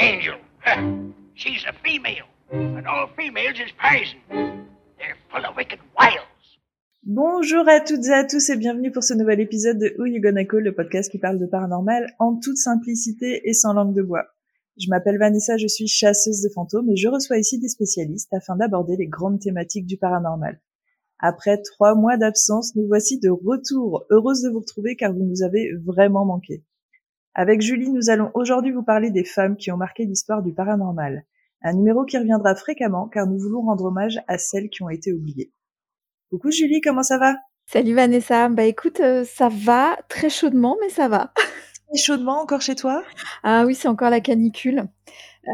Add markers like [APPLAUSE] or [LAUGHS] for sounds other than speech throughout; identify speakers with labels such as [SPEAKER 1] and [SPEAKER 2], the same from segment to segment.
[SPEAKER 1] Angel. She's a female, and all females is poison. They're full of wicked wiles.
[SPEAKER 2] Bonjour à toutes et à tous et bienvenue pour ce nouvel épisode de Who You Gonna Call, le podcast qui parle de paranormal en toute simplicité et sans langue de bois. Je m'appelle Vanessa, je suis chasseuse de fantômes et je reçois ici des spécialistes afin d'aborder les grandes thématiques du paranormal. Après trois mois d'absence, nous voici de retour. Heureuse de vous retrouver car vous nous avez vraiment manqué. Avec Julie, nous allons aujourd'hui vous parler des femmes qui ont marqué l'histoire du paranormal. Un numéro qui reviendra fréquemment car nous voulons rendre hommage à celles qui ont été oubliées. Coucou Julie, comment ça va?
[SPEAKER 3] Salut Vanessa, bah écoute, euh, ça va très chaudement, mais ça va. [LAUGHS]
[SPEAKER 2] Très chaudement encore chez toi?
[SPEAKER 3] Ah oui, c'est encore la canicule. Euh,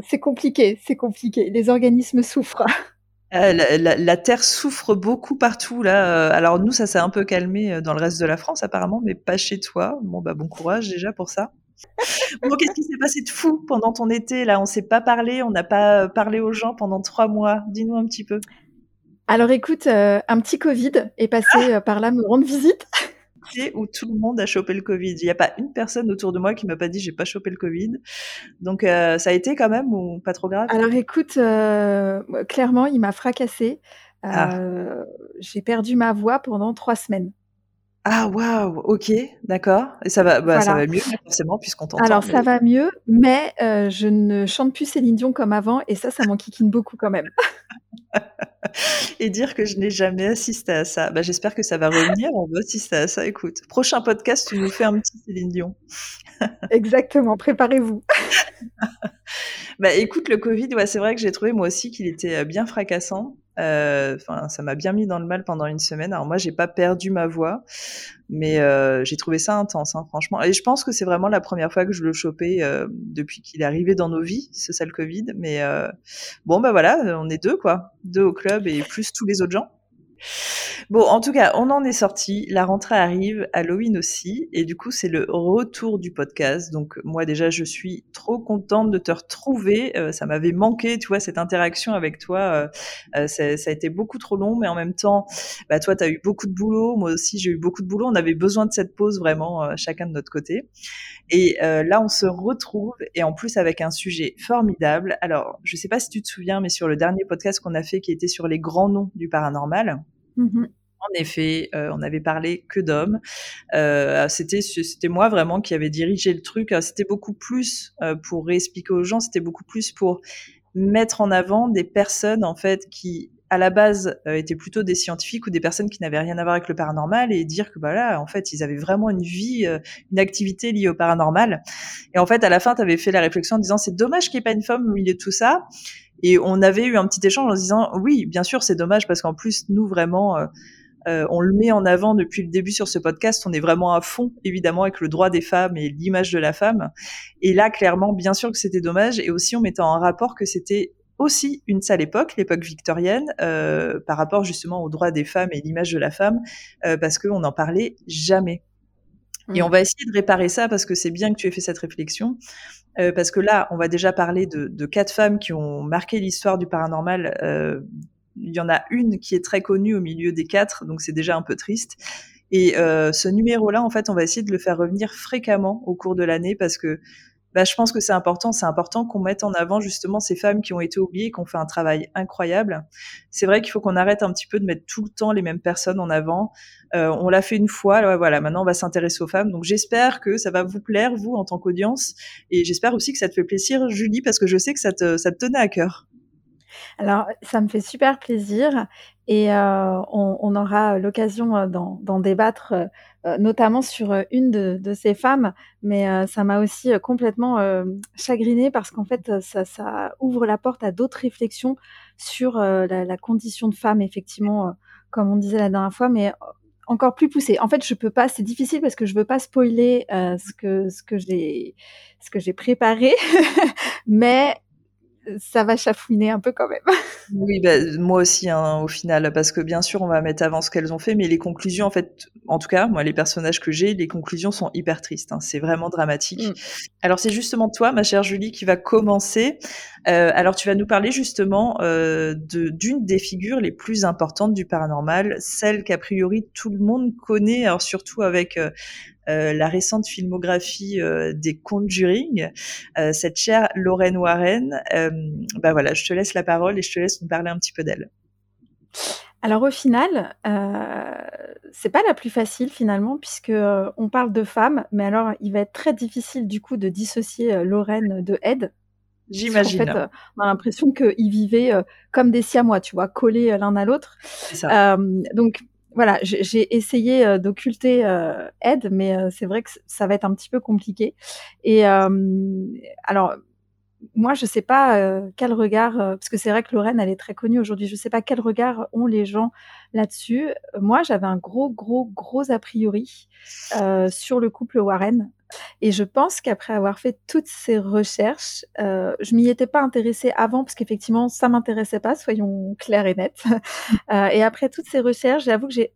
[SPEAKER 3] c'est compliqué, c'est compliqué. Les organismes souffrent. [LAUGHS]
[SPEAKER 2] Euh, la, terre souffre beaucoup partout là. Euh, alors nous, ça s'est un peu calmé euh, dans le reste de la France apparemment, mais pas chez toi. Bon bah bon courage déjà pour ça. [LAUGHS] bon, qu'est-ce qui s'est passé de fou pendant ton été là? On s'est pas parlé, on n'a pas parlé aux gens pendant trois mois. Dis-nous un petit peu.
[SPEAKER 3] Alors écoute, un petit Covid est passé par là me rendre visite
[SPEAKER 2] où tout le monde a chopé le Covid. Il n'y a pas une personne autour de moi qui m'a pas dit j'ai pas chopé le Covid. Donc euh, ça a été quand même ou pas trop grave?
[SPEAKER 3] Alors écoute, euh, clairement, il m'a fracassé. Ah. Euh, j'ai perdu ma voix pendant trois semaines.
[SPEAKER 2] Ah waouh, ok, d'accord. Et ça va, bah, ça va mieux forcément puisqu'on t'entend.
[SPEAKER 3] Alors ça va mieux, mais je ne chante plus Céline Dion comme avant et ça, ça m'enquiquine beaucoup quand même. [LAUGHS]
[SPEAKER 2] et dire que je n'ai jamais assisté à ça. Bah, j'espère que ça va revenir. On va assister à ça. Écoute, prochain podcast, tu nous fais un petit Céline Dion. [LAUGHS]
[SPEAKER 3] Exactement, préparez-vous.
[SPEAKER 2] bah écoute, le Covid, ouais, c'est vrai que j'ai trouvé moi aussi qu'il était euh, bien fracassant. Euh, enfin, ça m'a bien mis dans le mal pendant une semaine. Alors moi, j'ai pas perdu ma voix, mais euh, j'ai trouvé ça intense, hein, franchement. Et je pense que c'est vraiment la première fois que je le chopais euh, depuis qu'il est arrivé dans nos vies, ce sale Covid. Mais bon, bah voilà, on est deux quoi, deux au club et plus tous les autres gens. Bon, en tout cas, on en est sorti. La rentrée arrive, Halloween aussi, et du coup, c'est le retour du podcast. Donc, moi déjà, je suis trop contente de te retrouver. Euh, ça m'avait manqué, tu vois, cette interaction avec toi. Euh, euh, ça, a été beaucoup trop long, mais en même temps, bah, toi, tu as eu beaucoup de boulot. Moi aussi, j'ai eu beaucoup de boulot. On avait besoin de cette pause vraiment, chacun de notre côté. Et là, on se retrouve, et en plus avec un sujet formidable. Alors, je sais pas si tu te souviens, mais sur le dernier podcast qu'on a fait, qui était sur les grands noms du paranormal. Mmh en effet, euh, on avait parlé que d'hommes. Euh, c'était c'était moi vraiment qui avait dirigé le truc. C'était beaucoup plus euh, pour réexpliquer aux gens. C'était beaucoup plus pour mettre en avant des personnes en fait qui à la base étaient plutôt des scientifiques ou des personnes qui n'avaient rien à voir avec le paranormal et dire que bah là en fait ils avaient vraiment une vie une activité liée au paranormal et en fait à la fin tu avais fait la réflexion en disant c'est dommage qu'il n'y ait pas une femme au milieu de tout ça et on avait eu un petit échange en disant oui bien sûr c'est dommage parce qu'en plus nous vraiment euh, on le met en avant depuis le début sur ce podcast. On est vraiment à fond, évidemment, avec le droit des femmes et l'image de la femme. Et là, clairement, bien sûr que c'était dommage. Et aussi, on mettait en rapport que c'était aussi une sale époque, l'époque victorienne, euh, par rapport justement au droit des femmes et l'image de la femme, euh, parce qu'on n'en parlait jamais. Et on mmh. va essayer de réparer ça parce que c'est bien que tu aies fait cette réflexion. parce que là, on va déjà parler de, de quatre femmes qui ont marqué l'histoire du paranormal il y en a une qui est très connue au milieu des quatre, donc c'est déjà un peu triste. Et euh, ce numéro-là, en fait, on va essayer de le faire revenir fréquemment au cours de l'année parce que bah, je pense que c'est important. C'est important qu'on mette en avant justement ces femmes qui ont été oubliées, qui ont fait un travail incroyable. C'est vrai qu'il faut qu'on arrête un petit peu de mettre tout le temps les mêmes personnes en avant. Euh, on l'a fait une fois, voilà. Maintenant, on va s'intéresser aux femmes. Donc, j'espère que ça va vous plaire, vous, en tant qu'audience, et j'espère aussi que ça te fait plaisir, Julie, parce que je sais que ça te, tenait à cœur.
[SPEAKER 3] Alors, ça me fait super plaisir et euh, on, aura l'occasion euh, d'en débattre, notamment sur une de, ces femmes, mais ça m'a aussi complètement chagrinée parce qu'en fait, ça, ouvre la porte à d'autres réflexions sur la, condition de femme, effectivement, comme on disait la dernière fois, mais encore plus poussée. En fait, je peux pas, c'est difficile parce que je veux pas spoiler ce que j'ai préparé, [LAUGHS] mais ça va chafouiner un peu quand même. [LAUGHS]
[SPEAKER 2] Oui, bah, moi aussi, hein, au final, parce que bien sûr, on va mettre avant ce qu'elles ont fait, mais les conclusions, en fait, en tout cas, moi, les personnages que j'ai, les conclusions sont hyper tristes. Hein, c'est vraiment dramatique. Mm. Alors, c'est justement toi, ma chère Julie, qui va commencer. Euh, alors, tu vas nous parler justement euh, d'une des figures les plus importantes du paranormal, celle qu'a priori tout le monde connaît, alors surtout avec euh, euh la récente filmographie euh, des Conjuring, cette chère Lorraine Warren. bah voilà, je te laisse la parole et je te laisse nous parler un petit peu d'elle.
[SPEAKER 3] Alors au final, euh, c'est pas la plus facile finalement puisque on parle de femmes, mais alors il va être très difficile du coup de dissocier Lorraine de Ed
[SPEAKER 2] J'imagine.
[SPEAKER 3] En fait, euh, on a l'impression qu'ils vivaient euh, comme des siamois, tu vois, collés euh, l'un à l'autre. donc voilà, j'ai essayé d'occulter Ed, mais c'est vrai que ça va être un petit peu compliqué. Et alors, moi, je sais pas quel regard, parce que c'est vrai que Lorraine, elle est très connue aujourd'hui. Je sais pas quel regard ont les gens là-dessus. Moi, j'avais un gros, gros, gros a priori sur le couple Warren. Et je pense qu'après avoir fait toutes ces recherches, euh, je m'y étais pas intéressée avant parce qu'effectivement ça m'intéressait pas, soyons clairs et nets. [LAUGHS] euh, et après toutes ces recherches, j'avoue que j'ai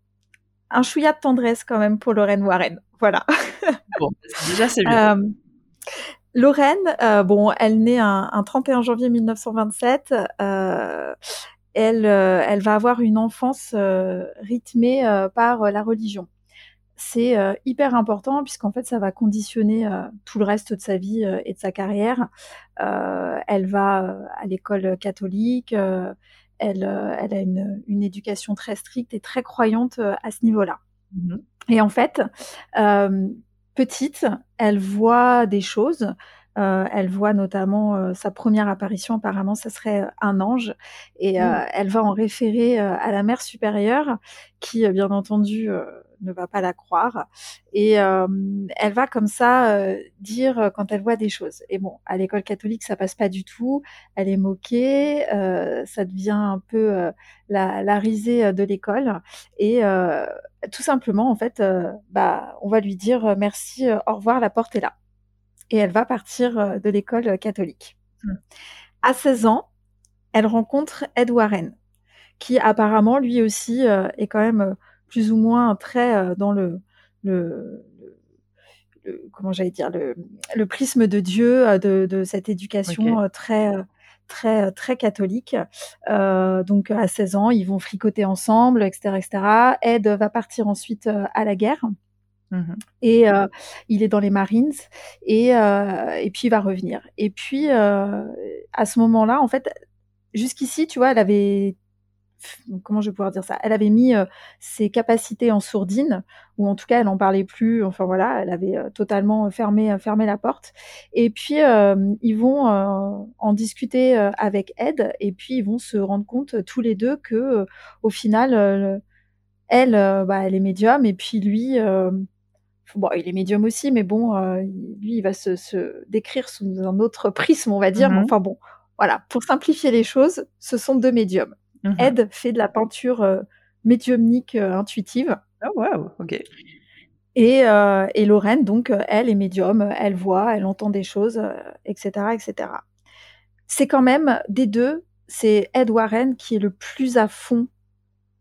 [SPEAKER 3] un chouïa de tendresse quand même pour Lorraine Warren. Voilà.
[SPEAKER 2] bon, [LAUGHS] déjà c'est bien. Euh,
[SPEAKER 3] Lorraine, euh, bon, elle naît un, un, 31 janvier 1927. Euh, elle, euh, elle va avoir une enfance euh, rythmée par la religion c'est euh, hyper important puisqu'en fait ça va conditionner euh, tout le reste de sa vie euh, et de sa carrière. elle va à l'école catholique, elle, elle a une, une, éducation très stricte et très croyante à ce niveau-là. Mmh et en fait, petite, elle voit des choses. Euh, elle voit notamment euh, sa première apparition, apparemment, ça serait un ange, et euh, mmh. elle va en référer à la mère supérieure, qui, bien entendu, ne va pas la croire. Et euh, elle va comme ça euh, dire quand elle voit des choses. Et bon, à l'école catholique, ça passe pas du tout. Elle est moquée, euh, ça devient un peu la, la, risée de l'école. Et tout simplement, en fait, bah, on va lui dire merci, au revoir, la porte est là. Et elle va partir de l'école catholique. À 16 ans, elle rencontre Ed Warren, qui apparemment, lui aussi, est quand même plus ou moins très euh, dans le, le, le comment j'allais dire le, le, prisme de Dieu euh, de, de cette éducation euh, très très très catholique. Euh, donc à 16 ans, ils vont fricoter ensemble, etc., etc. Ed va partir ensuite à la guerre. Mmh et euh, il est dans les Marines et, euh, et puis il va revenir. Et puis à ce moment-là, en fait, jusqu'ici, tu vois, elle avait comment je vais pouvoir dire ça? Elle avait mis euh, ses capacités en sourdine, ou en tout cas, elle en parlait plus. Enfin voilà, elle avait euh, totalement fermé fermé la porte. Et puis euh, ils vont en discuter avec Ed, et puis ils vont se rendre compte tous les deux que au final, elle, bah, elle est médium, et puis lui. Bon, il est médium aussi, mais bon, lui, il va se, se, décrire sous un autre prisme, on va dire. Mm-hmm. enfin bon, voilà. Pour simplifier les choses, ce sont deux médiums. Mmh Ed fait de la peinture euh, médiumnique euh, intuitive.
[SPEAKER 2] Oh, wow, ok.
[SPEAKER 3] Et, euh, et, Lorraine, donc, elle est médium, elle voit, elle entend des choses, etc., etc. C'est quand même, des deux, c'est Ed Warren qui est le plus à fond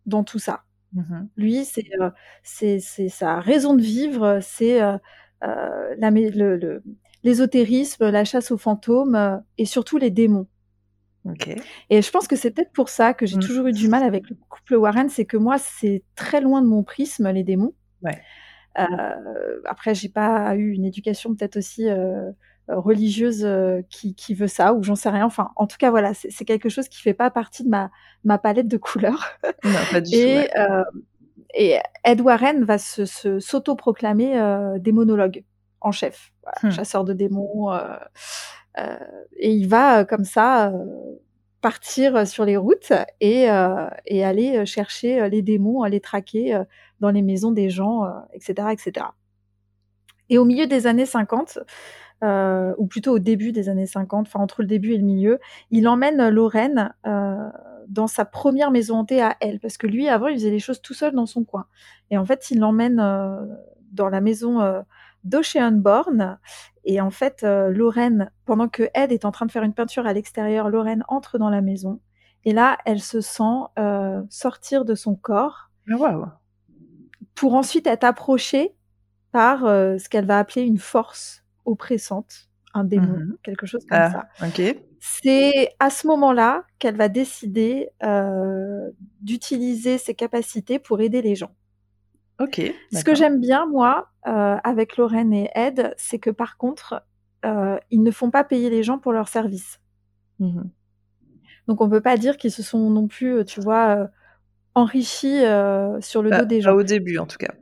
[SPEAKER 3] dans tout ça. Mmh Lui, c'est c'est sa raison de vivre, c'est l'ésotérisme, la chasse aux fantômes et surtout les démons. Et je pense que c'est peut-être pour ça que j'ai mmh. toujours eu du mal avec le couple Warren, c'est que moi, c'est très loin de mon prisme, les démons. Ouais. Euh, après, j'ai pas eu une éducation peut-être aussi euh, religieuse euh, qui, qui, veut ça, ou j'en sais rien. Enfin, en tout cas, voilà, c'est quelque chose qui fait pas partie de ma, ma palette de couleurs.
[SPEAKER 2] Non, pas du [LAUGHS]
[SPEAKER 3] et, tout. Euh, et Ed Warren va se s'auto-proclamer euh, démonologue en chef, voilà, mmh. chasseur de démons. Euh, et il va euh, comme ça euh, partir sur les routes et, aller chercher les démons, les traquer dans les maisons des gens, etc., etc. Et au milieu des années 50, euh, ou plutôt au début des années 50, enfin entre le début et le milieu, il emmène Lorraine dans sa première maison hantée à elle, parce que lui, avant, il faisait les choses tout seul dans son coin. Et en fait, il l'emmène dans la maison d'Oceanborn. Et en fait, euh, Lorraine, pendant que Ed est en train de faire une peinture à l'extérieur, Lorraine entre dans la maison. Et là, elle se sent euh, sortir de son corps.
[SPEAKER 2] Wow.
[SPEAKER 3] Pour ensuite être approchée par euh, ce qu'elle va appeler une force oppressante. un démon, mmh quelque chose comme
[SPEAKER 2] ah,
[SPEAKER 3] ça. C'est à ce moment-là qu'elle va décider d'utiliser ses capacités pour aider les gens.
[SPEAKER 2] Ok.
[SPEAKER 3] Ce que j'aime bien, moi, avec Lorraine et Ed, c'est que par contre, ils ne font pas payer les gens pour leur service. Mmh Donc on peut pas dire qu'ils se sont non plus, tu vois, enrichis sur le dos des gens.
[SPEAKER 2] Pas au début, en tout cas.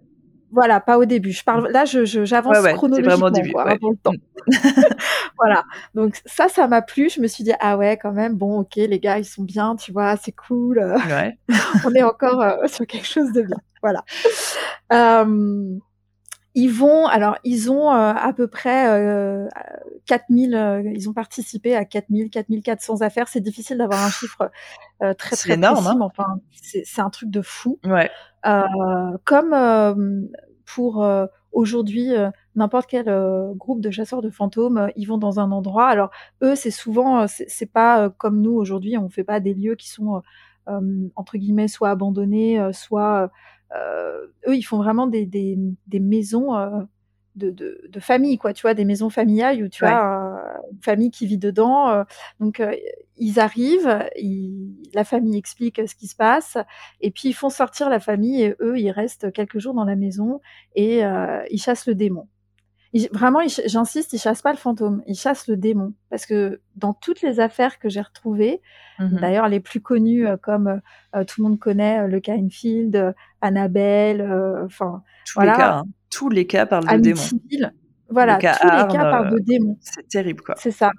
[SPEAKER 3] Voilà, pas au début. Je parle là, je, j'avance chronologiquement vraiment début, quoi, le temps. [LAUGHS] voilà. Donc ça, ça m'a plu. Je me suis dit ah ouais, quand même. Bon, ok, les gars, ils sont bien, tu vois, c'est cool.
[SPEAKER 2] Ouais. [LAUGHS]
[SPEAKER 3] On est encore euh, sur quelque chose de bien. Voilà. Euh, ils vont, alors ils ont euh, à peu près euh, 4000, ils ont participé à 4000, 4400 affaires. C'est difficile d'avoir un chiffre très très
[SPEAKER 2] énorme,
[SPEAKER 3] précis,
[SPEAKER 2] hein.
[SPEAKER 3] enfin c'est un truc de fou.
[SPEAKER 2] Ouais.
[SPEAKER 3] comme pour aujourd'hui n'importe quel groupe de chasseurs de fantômes, ils vont dans un endroit. Alors eux, c'est souvent, c'est pas comme nous aujourd'hui, on fait pas des lieux qui sont entre guillemets soit abandonnés, soit eux, ils font vraiment des, des, des maisons de, de, de, famille, quoi, tu vois, des maisons familiales où tu as une famille qui vit dedans. donc, ils arrivent, la famille explique ce qui se passe, et puis ils font sortir la famille, et eux, ils restent quelques jours dans la maison, et ils chassent le démon. Vraiment, j'insiste, ils chassent pas le fantôme, ils chassent le démon. Parce que dans toutes les affaires que j'ai retrouvées, mmh d'ailleurs les plus connues comme tout le monde connaît le cas Enfield, Annabelle, enfin voilà.
[SPEAKER 2] Les cas, hein tous les cas parlent de démons.
[SPEAKER 3] Voilà, tous les cas parlent de
[SPEAKER 2] euh,
[SPEAKER 3] démons.
[SPEAKER 2] C'est terrible, quoi.
[SPEAKER 3] C'est ça.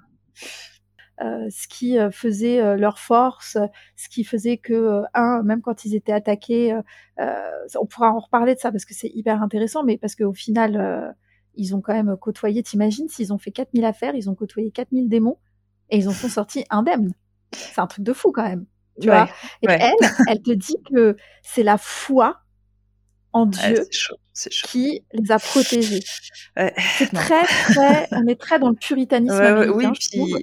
[SPEAKER 3] Euh, ce qui euh, faisait euh, leur force, ce qui faisait que, un, même quand ils étaient attaqués, on pourra en reparler de ça parce que c'est hyper intéressant, mais parce qu'au final, ils ont quand même côtoyé, t'imagines, s'ils ont fait 4000 affaires, ils ont côtoyé 4000 démons et ils en sont sortis indemnes. C'est un truc de fou quand même. Tu vois et elle, elle te dit que c'est la foi en Dieu qui les a protégés. c'est [LAUGHS] très, très, on est très dans le puritanisme.
[SPEAKER 2] oui,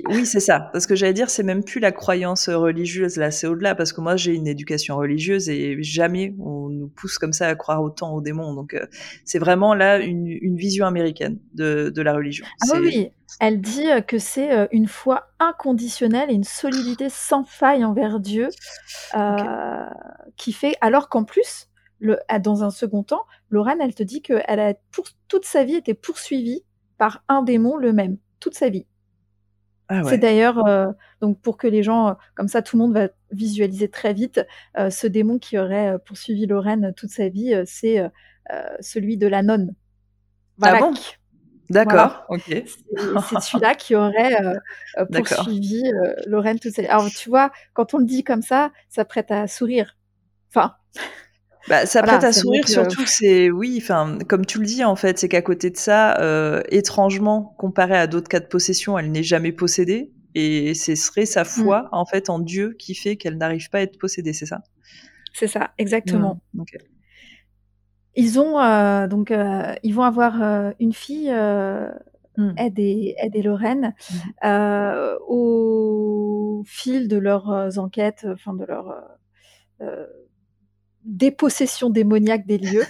[SPEAKER 2] oui, c'est ça. Parce que j'allais dire, c'est même plus la croyance religieuse, là, c'est au-delà. Parce que moi, j'ai une éducation religieuse et jamais on nous pousse comme ça à croire autant aux démons. Donc, euh, c'est vraiment là une, vision américaine de, la religion.
[SPEAKER 3] Ah oui, elle dit que c'est euh, une foi inconditionnelle et une solidité sans faille envers Dieu euh, qui fait, alors qu'en plus, dans un second temps, Lorraine, elle te dit qu'elle a pour, toute sa vie été poursuivie par un démon le même, toute sa vie. Ah C'est d'ailleurs euh, donc pour que les gens, comme ça, tout le monde va visualiser très vite euh, ce démon qui aurait euh, poursuivi Lorraine toute sa vie, c'est celui de la nonne.
[SPEAKER 2] Ah bon? D'accord, ok.
[SPEAKER 3] C'est celui-là qui aurait [LAUGHS] poursuivi Lorraine toute sa vie. Alors tu vois, quand on le dit comme ça, ça prête à sourire. Enfin.
[SPEAKER 2] Bah, ça prête à sourire, surtout que c'est, oui, enfin, comme tu le dis, en fait, c'est qu'à côté de ça, euh, étrangement, comparé à d'autres cas de possession, elle n'est jamais possédée. Et ce serait sa mmh. foi, en fait, en Dieu qui fait qu'elle n'arrive pas à être possédée, c'est ça?
[SPEAKER 3] C'est ça, exactement. Mmh, ils ont, euh, donc, euh, ils vont avoir une fille, mmh. Ed, et, Ed et Lorraine, au fil de leurs enquêtes, enfin, de leur dépossession démoniaque des lieux,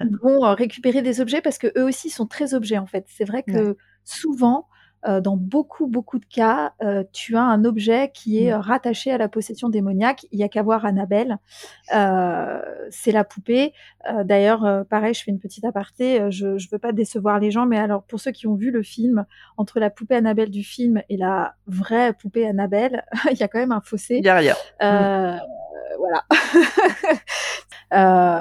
[SPEAKER 3] [LAUGHS] vont euh, récupérer des objets parce que eux aussi sont très objets en fait. C'est vrai que souvent, euh, dans beaucoup beaucoup de cas, euh, tu as un objet qui est rattaché à la possession démoniaque. Il y a qu'à voir Annabelle, c'est la poupée. D'ailleurs, pareil, je fais une petite aparté. Je ne veux pas décevoir les gens, mais alors pour ceux qui ont vu le film, entre la poupée Annabelle du film et la vraie poupée Annabelle, [LAUGHS] il y a quand même un fossé.
[SPEAKER 2] Il y a rien.
[SPEAKER 3] Voilà. [LAUGHS] Euh,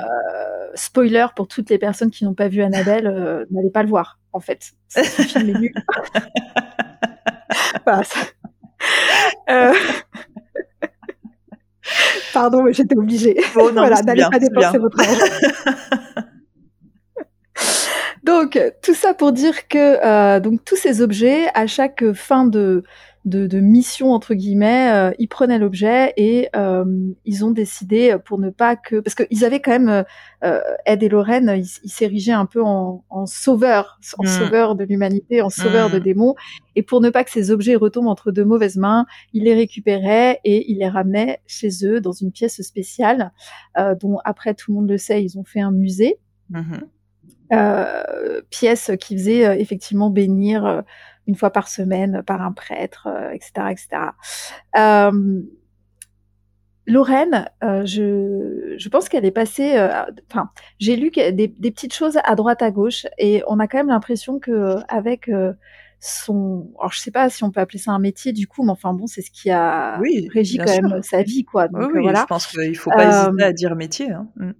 [SPEAKER 3] spoiler pour toutes les personnes qui n'ont pas vu Annabelle, euh, n'allez pas le voir, en fait. Ce film est nul. Euh, [LAUGHS] pardon, mais j'étais obligée. voilà, n'allez pas dépenser votre argent. donc, tout ça pour dire que donc tous ces objets, à chaque fin de de, de mission entre guillemets, euh, ils prenaient l'objet et euh, ils ont décidé pour ne pas que parce qu'ils avaient quand même euh, Ed et Lorraine, ils s'érigeaient un peu en, en sauveurs, en mm. sauveurs de l'humanité, en sauveurs de mm. démons. Et pour ne pas que ces objets retombent entre de mauvaises mains, ils les récupéraient et ils les ramenaient chez eux dans une pièce spéciale dont après tout le monde le sait, ils ont fait un musée. Mm-hmm. pièce qui faisait effectivement bénir une fois par semaine par un prêtre, etc., etc. Lorraine, je, je pense qu'elle est passée. Enfin, j'ai lu des, des, petites choses à droite à gauche, et on a quand même l'impression que avec son, alors je sais pas si on peut appeler ça un métier du coup, mais enfin bon, c'est ce qui a
[SPEAKER 2] oui,
[SPEAKER 3] régi quand même sa vie, quoi.
[SPEAKER 2] Donc oui, voilà. Je pense qu'il faut pas hésiter à dire métier. Hein. Mm.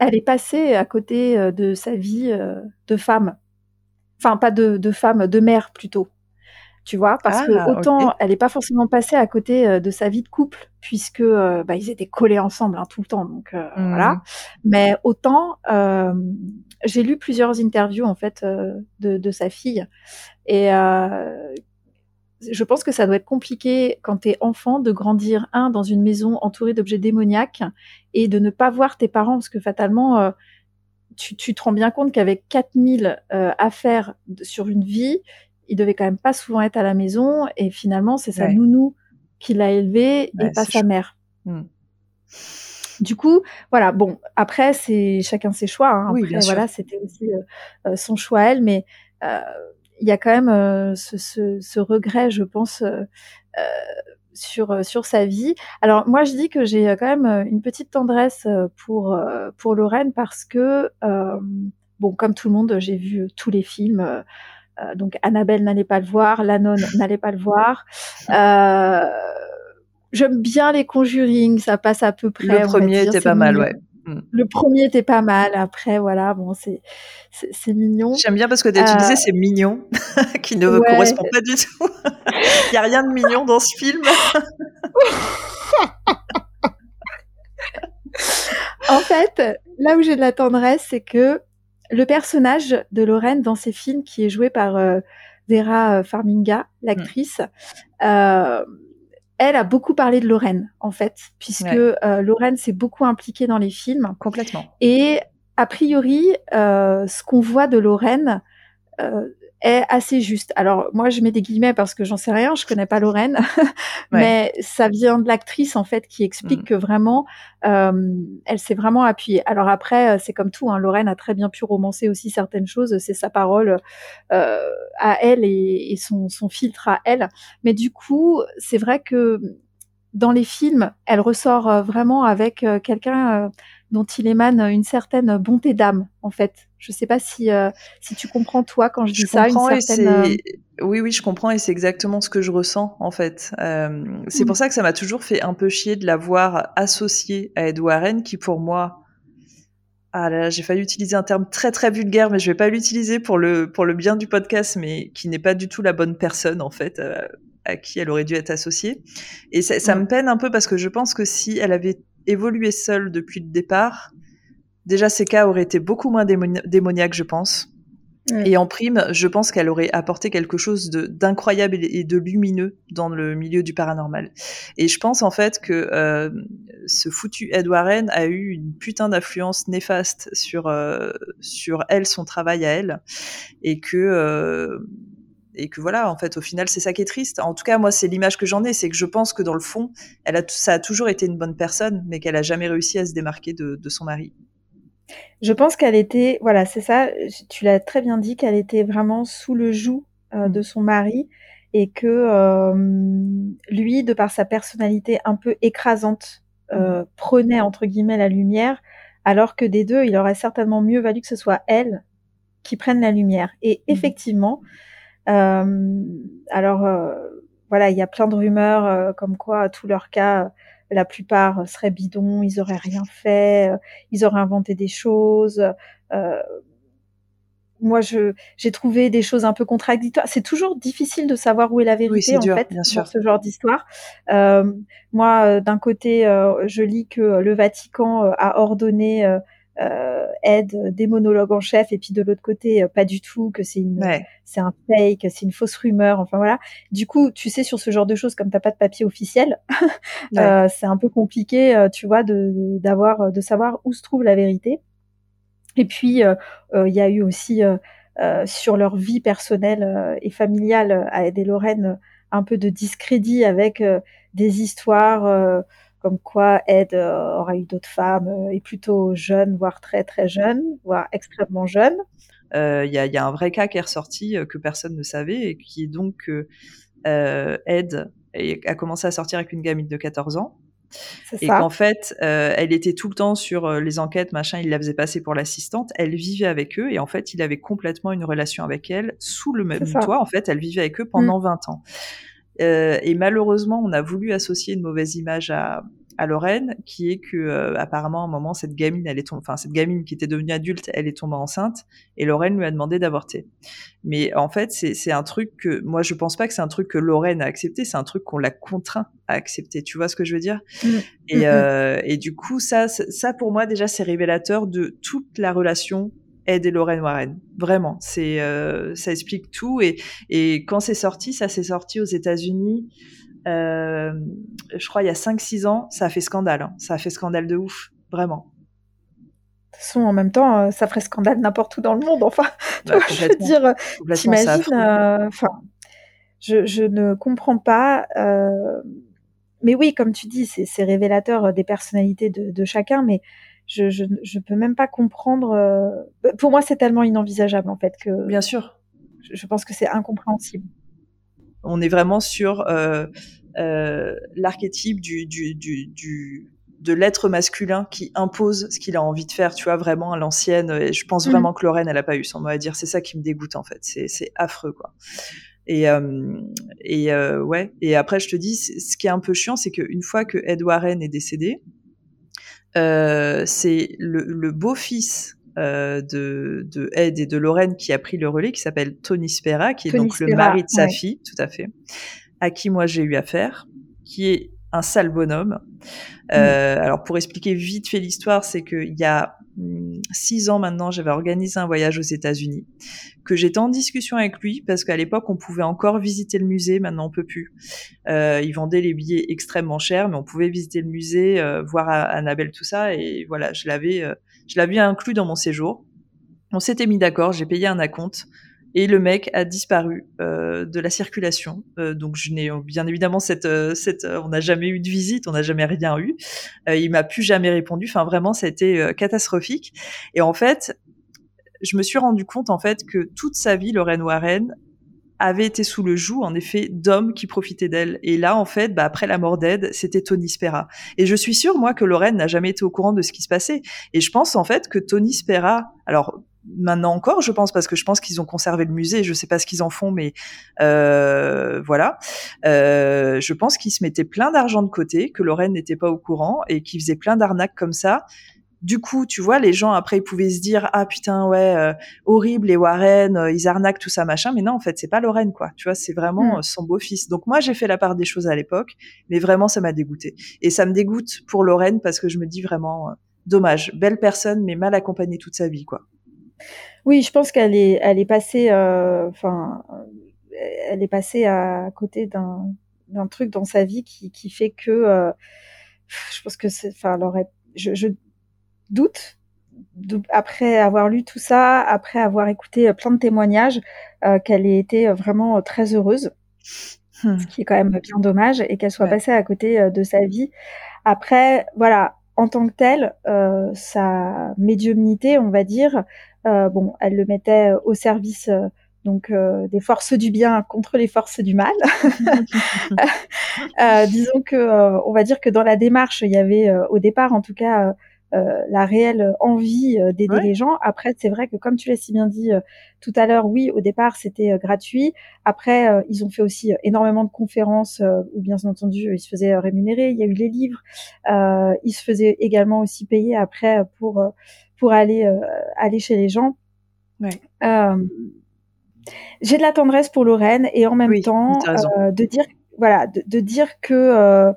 [SPEAKER 3] Elle est passée à côté de sa vie de femme, enfin pas de, de femme, de mère plutôt tu vois, parce que ah, autant elle n'est pas forcément passée à côté de sa vie de couple, puisque bah, ils étaient collés ensemble hein, tout le temps, donc voilà. Mmh. Mais autant j'ai lu plusieurs interviews en fait de, de, sa fille, et je pense que ça doit être compliqué quand tu es enfant de grandir un dans une maison entourée d'objets démoniaques et de ne pas voir tes parents, parce que fatalement tu, tu, te rends bien compte qu'avec 4000 euh, affaires sur une vie, il devait quand même pas souvent être à la maison et finalement c'est sa nounou qui l'a élevé et pas sa mère. Hmm. Du coup, voilà. Bon, après c'est chacun ses choix. Hein.
[SPEAKER 2] Oui, après,
[SPEAKER 3] voilà, c'était aussi euh, euh, son choix elle, mais euh, il y a quand même euh, ce, ce, ce, regret, je pense, sur sur sa vie. Alors moi, je dis que j'ai quand même une petite tendresse pour pour Lorraine parce que bon, comme tout le monde, j'ai vu tous les films. Euh, donc Annabelle n'allait pas le voir, la nonne [LAUGHS] n'allait pas le voir. Euh, j'aime bien les Conjuring, ça passe à peu près.
[SPEAKER 2] Le premier était pas mal, ouais. Mm.
[SPEAKER 3] Le premier était pas mal. Après, voilà, bon, c'est c'est mignon.
[SPEAKER 2] J'aime bien parce que tu euh, c'est mignon, [LAUGHS] qui ne correspond pas du tout. [LAUGHS] Il y a rien de mignon dans ce film. [LAUGHS]
[SPEAKER 3] en fait, là où j'ai de la tendresse, c'est que le personnage de Lorraine dans ces films, qui est joué par euh, Vera euh, Farminga, l'actrice, euh, elle a beaucoup parlé de Lorraine, en fait, puisque euh, Lorraine s'est beaucoup impliquée dans les films.
[SPEAKER 2] Complètement.
[SPEAKER 3] Et a priori, ce qu'on voit de Lorraine, est assez juste. Alors moi je mets des guillemets parce que j'en sais rien, je connais pas Lorraine, [LAUGHS] mais ça vient de l'actrice en fait qui explique mm. que vraiment euh, elle s'est vraiment appuyée. Alors après euh, c'est comme tout, hein, Lorraine a très bien pu romancer aussi certaines choses, c'est sa parole euh, à elle et, et son, son filtre à elle. Mais du coup c'est vrai que dans les films elle ressort euh, vraiment avec euh, quelqu'un dont il émane une certaine bonté d'âme, en fait. Je sais pas si euh, si tu comprends toi quand je, dis ça. Une certaine,
[SPEAKER 2] euh, Oui, oui, je comprends et c'est exactement ce que je ressens en fait. Euh, c'est pour mm. ça que ça m'a toujours fait un peu chier de la voir associée à Ed Warren, qui pour moi, ah là, j'ai failli utiliser un terme très très vulgaire, mais je vais pas l'utiliser pour le pour le bien du podcast, mais qui n'est pas du tout la bonne personne en fait à qui elle aurait dû être associée. Et ça, ça me peine un peu parce que je pense que si elle avait évolué seule depuis le départ, déjà ces cas auraient été beaucoup moins démoniaques, je pense. Et en prime, je pense qu'elle aurait apporté quelque chose d'incroyable et de lumineux dans le milieu du paranormal. Et je pense en fait que euh, ce foutu Ed Warren a eu une putain d'influence néfaste sur euh, sur elle, son travail à elle, et que euh, et que voilà, en fait, au final, c'est ça qui est triste. En tout cas, moi, c'est l'image que j'en ai, c'est que je pense que dans le fond, elle a, ça a toujours été une bonne personne, mais qu'elle a jamais réussi à se démarquer de, son mari.
[SPEAKER 3] Je pense qu'elle était, voilà, c'est ça, tu l'as très bien dit, qu'elle était vraiment sous le joug euh, mm. de son mari et que euh, lui, de par sa personnalité un peu écrasante, euh, mm. prenait entre guillemets la lumière, alors que des deux, il aurait certainement mieux valu que ce soit elle qui prenne la lumière. Et mm. effectivement, alors euh, voilà, il y a plein de rumeurs euh, comme quoi tous leurs cas la plupart seraient bidons, ils auraient rien fait, ils auraient inventé des choses. Euh, moi, je j'ai trouvé des choses un peu contradictoires. C'est toujours difficile de savoir où est la vérité en fait bien sûr. ce genre d'histoire. Euh, moi, d'un côté, je lis que le Vatican a ordonné euh, aide des monologues en chef et puis de l'autre côté euh, pas du tout que c'est une c'est un fake c'est une fausse rumeur enfin voilà. Du coup tu sais sur ce genre de choses comme t'as pas de papier officiel [LAUGHS] euh, c'est un peu compliqué tu vois de d'avoir de savoir où se trouve la vérité. Et puis il y a eu aussi sur leur vie personnelle et familiale à Ed et Lorraine un peu de discrédit avec des histoires comme quoi Ed euh, aura eu d'autres femmes euh, et plutôt jeune, voire très très jeune, voire extrêmement jeune.
[SPEAKER 2] il y, a, y, a, un vrai cas qui est ressorti que personne ne savait et qui est donc que Ed a commencé à sortir avec une gamine de 14 ans et qu'en fait, euh, elle était tout le temps sur euh, les enquêtes, machin, il la faisait passer pour l'assistante. Elle vivait avec eux et en fait, il avait complètement une relation avec elle sous le même toit. En fait, elle vivait avec eux pendant 20 mmh. ans. Euh, et malheureusement, on a voulu associer une mauvaise image à, à Lorraine, qui est que euh, apparemment à un moment cette gamine, elle est enfin cette gamine qui était devenue adulte, elle est tombée enceinte et Lorraine lui a demandé d'avorter. Mais en fait, c'est un truc que moi je pense pas que c'est un truc que Lorraine a accepté, c'est un truc qu'on l'a contraint à accepter. Tu vois ce que je veux dire? Mmh. Et, mmh, mmh. euh, et du coup, ça, ça pour moi déjà c'est révélateur de toute la relation Ed et Lorraine Warren. Vraiment, c'est euh, ça explique tout. Et, et quand c'est sorti, ça s'est sorti aux États-Unis. Euh, je crois il y a 5-6 ans, ça a fait scandale. Hein. Ça a fait scandale de ouf, vraiment.
[SPEAKER 3] De toute façon, en même temps, euh, ça ferait scandale n'importe où dans le monde. Enfin, [LAUGHS] bah, je veux dire, t'imagines, euh, enfin, je, ne comprends pas. mais oui, comme tu dis, c'est révélateur des personnalités de, chacun, mais je, je, peux même pas comprendre. pour moi, c'est tellement inenvisageable en fait que.
[SPEAKER 2] Bien sûr.
[SPEAKER 3] je pense que c'est incompréhensible.
[SPEAKER 2] On est vraiment sur euh, euh, l'archétype du, du, du, de l'être masculin qui impose ce qu'il a envie de faire, tu vois, vraiment à l'ancienne. Et je pense mmh. vraiment que Lorraine, elle a pas eu son mot à dire. C'est ça qui me dégoûte, en fait. C'est affreux, quoi. Et, euh, et euh, ouais. Et après, je te dis, ce qui est un peu chiant, c'est qu'une fois que Ed Warren est décédé, euh, c'est le, le beau-fils euh, de, de, Ed et de Lorraine qui a pris le relais, qui s'appelle Tony Spera, qui est donc le mari de sa fille, tout à fait, à qui moi j'ai eu affaire, qui est un sale bonhomme. Euh, mm. Alors pour expliquer vite fait l'histoire, c'est qu'il y a six ans maintenant, j'avais organisé un voyage aux États-Unis, que j'étais en discussion avec lui parce qu'à l'époque on pouvait encore visiter le musée, maintenant on peut plus. Euh, ils vendaient les billets extrêmement chers, mais on pouvait visiter le musée, euh, voir Annabelle tout ça, et voilà, je l'avais, euh, je l'avais inclus dans mon séjour. On s'était mis d'accord, j'ai payé un acompte. Et le mec a disparu euh, de la circulation. Euh, donc je n'ai bien évidemment cette, euh, cette on n'a jamais eu de visite, on n'a jamais rien eu. il m'a plus jamais répondu. Enfin vraiment, ça a été catastrophique. Et en fait, je me suis rendu compte en fait que toute sa vie, Lorraine Warren avait été sous le joug, en effet, d'hommes qui profitaient d'elle. Et là, en fait, bah, après la mort d'Ed, c'était Tony Spera. Et je suis sûre, moi, que Lorraine n'a jamais été au courant de ce qui se passait. Et je pense, en fait, que Tony Spera, alors, maintenant encore, je pense, parce que je pense qu'ils ont conservé le musée. Je sais pas ce qu'ils en font, mais euh, voilà. Euh, je pense qu'ils se mettaient plein d'argent de côté, que Lorraine n'était pas au courant et qu'ils faisaient plein d'arnaques comme ça. Du coup, tu vois, les gens après ils pouvaient se dire ah putain ouais euh, horrible les Warren, euh, ils arnaquent tout ça machin, mais non en fait c'est pas Lorraine quoi, tu vois c'est vraiment hmm. euh, son beau fils. Donc moi j'ai fait la part des choses à l'époque, mais vraiment ça m'a dégoûté et ça me dégoûte pour Lorraine parce que je me dis vraiment dommage, belle personne mais mal accompagnée toute sa vie quoi.
[SPEAKER 3] Oui, je pense qu'elle est, elle est passée, euh, enfin, elle est passée à côté d'un, d'un truc dans sa vie qui, qui fait que, euh, je pense que c'est, enfin, elle aurait, je, je doute, après avoir lu tout ça, après avoir écouté plein de témoignages, euh, qu'elle ait été vraiment très heureuse. Hmm. Ce qui est quand même bien dommage et qu'elle soit passée à côté de sa vie. Après, voilà, en tant que telle, euh, sa médiumnité, on va dire, euh, bon, elle le mettait au service euh, donc des forces du bien contre les forces du mal. [LAUGHS] [LAUGHS] disons que, on va dire que dans la démarche, il y avait au départ, en tout cas, euh, la réelle envie euh, d'aider les gens. Après, c'est vrai que comme tu l'as si bien dit euh, tout à l'heure, oui, au départ c'était gratuit. Après, ils ont fait aussi énormément de conférences où bien entendu ils se faisaient rémunérer. Il y a eu les livres. ils se faisaient également aussi payer après pour pour aller aller chez les gens. Ouais. J'ai de la tendresse pour Lorraine et en même temps de dire voilà, de, dire que, euh,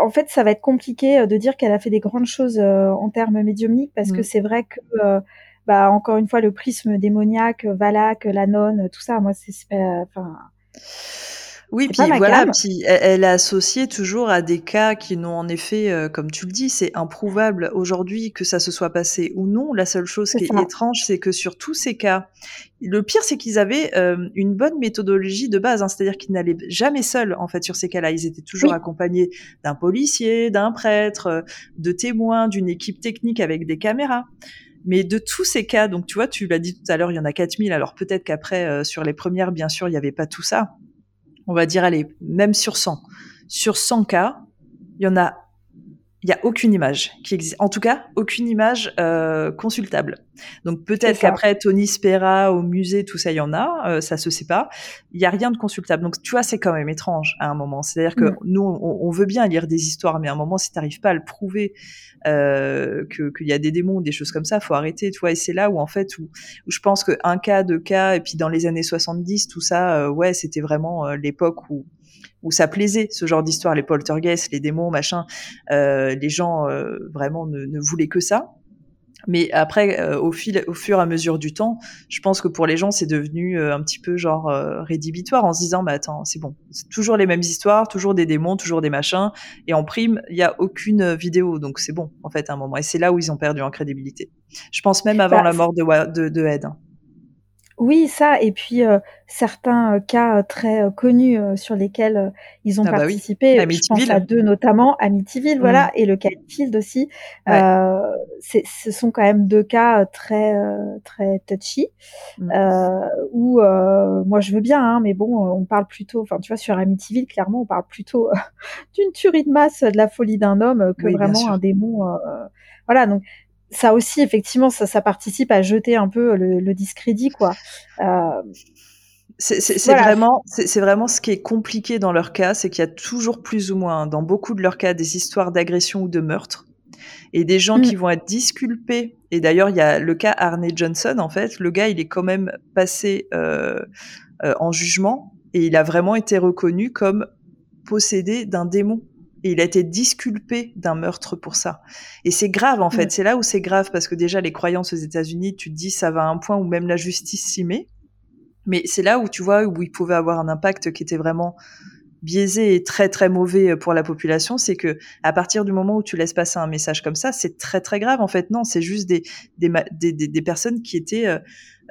[SPEAKER 3] en fait, ça va être compliqué euh, de dire qu'elle a fait des grandes choses euh, en termes médiumniques parce que mm. c'est vrai que, bah, encore une fois, le prisme démoniaque, Valak, la nonne, tout ça, moi, c'est, enfin.
[SPEAKER 2] Oui, puis voilà, puis elle, est associée toujours à des cas qui n'ont en effet, euh, comme tu le dis, c'est improuvable aujourd'hui que ça se soit passé ou non. La seule chose qui est étrange, c'est que sur tous ces cas, le pire, c'est qu'ils avaient euh, une bonne méthodologie de base, hein, c'est-à-dire qu'ils n'allaient jamais seuls en fait sur ces cas-là. Ils étaient toujours accompagnés d'un policier, d'un prêtre, de témoins, d'une équipe technique avec des caméras. Mais de tous ces cas, donc tu vois, tu l'as dit tout à l'heure, il y en a 4000. Alors peut-être qu'après, euh, sur les premières, bien sûr, il n'y avait pas tout ça. On va dire, allez, même sur 100. Sur 100 cas, il y en a il y a aucune image qui existe. En tout cas, aucune image euh, consultable. Donc peut-être qu'après Tony Spera au musée, tout ça, il y en a, euh, ça se sait pas. Il y a rien de consultable. Donc tu vois, c'est quand même étrange à un moment. C'est-à-dire que mm. nous, on, veut bien lire des histoires, mais à un moment, si tu n'arrives pas à le prouver euh, qu'il y a des démons ou des choses comme ça, faut arrêter. Tu vois, et c'est là où en fait, où, où je pense qu'un cas, deux cas, et puis dans les années 70, tout ça, euh, ouais, c'était vraiment euh, l'époque où où ça plaisait ce genre d'histoire, les poltergeists, les démons, machin. Euh, les gens euh, vraiment ne, ne, voulaient que ça. Mais après, euh, au, fil, au fur et à mesure du temps, je pense que pour les gens, c'est devenu euh, un petit peu genre euh, rédhibitoire en se disant, bah attends, c'est bon, c'est toujours les mêmes histoires, toujours des démons, toujours des machins, et en prime, il y a aucune vidéo, donc c'est bon en fait à un moment. Et c'est là où ils ont perdu en crédibilité. Je pense même avant bah, la mort de, de, de Ed. Hein.
[SPEAKER 3] Oui, ça et puis, certains, cas, très, connus, sur lesquels, ils ont ah bah participé. Je pense à deux notamment, Amityville, voilà mmh. et le cas Field aussi. ce sont quand même deux cas, très, très touchy, mmh. où, moi je veux bien, hein, mais bon, on parle plutôt enfin tu vois sur Amityville, clairement, on parle plutôt, [LAUGHS] d'une tuerie de masse, de la folie d'un homme, que vraiment un démon, voilà donc ça aussi, effectivement, ça, ça, participe à jeter un peu le, le discrédit, quoi. Euh,
[SPEAKER 2] c'est vraiment, c'est vraiment ce qui est compliqué dans leur cas, c'est qu'il y a toujours plus ou moins, dans beaucoup de leurs cas, des histoires d'agression ou de meurtre, et des gens qui mm. vont être disculpés. Et d'ailleurs, il y a le cas Arne Johnson, en fait, le gars, il est quand même passé euh, euh, en jugement, et il a vraiment été reconnu comme possédé d'un démon et il a été disculpé d'un meurtre pour ça. Et c'est grave en fait, c'est là où c'est grave parce que déjà les croyances aux États-Unis, tu te dis ça va à un point où même la justice s'y met. Mais c'est là où tu vois où il pouvait avoir un impact qui était vraiment biaisé et très très mauvais pour la population, c'est que à partir du moment où tu laisses passer un message comme ça, c'est très très grave en fait. Non, c'est juste des des, des, des, personnes qui étaient euh,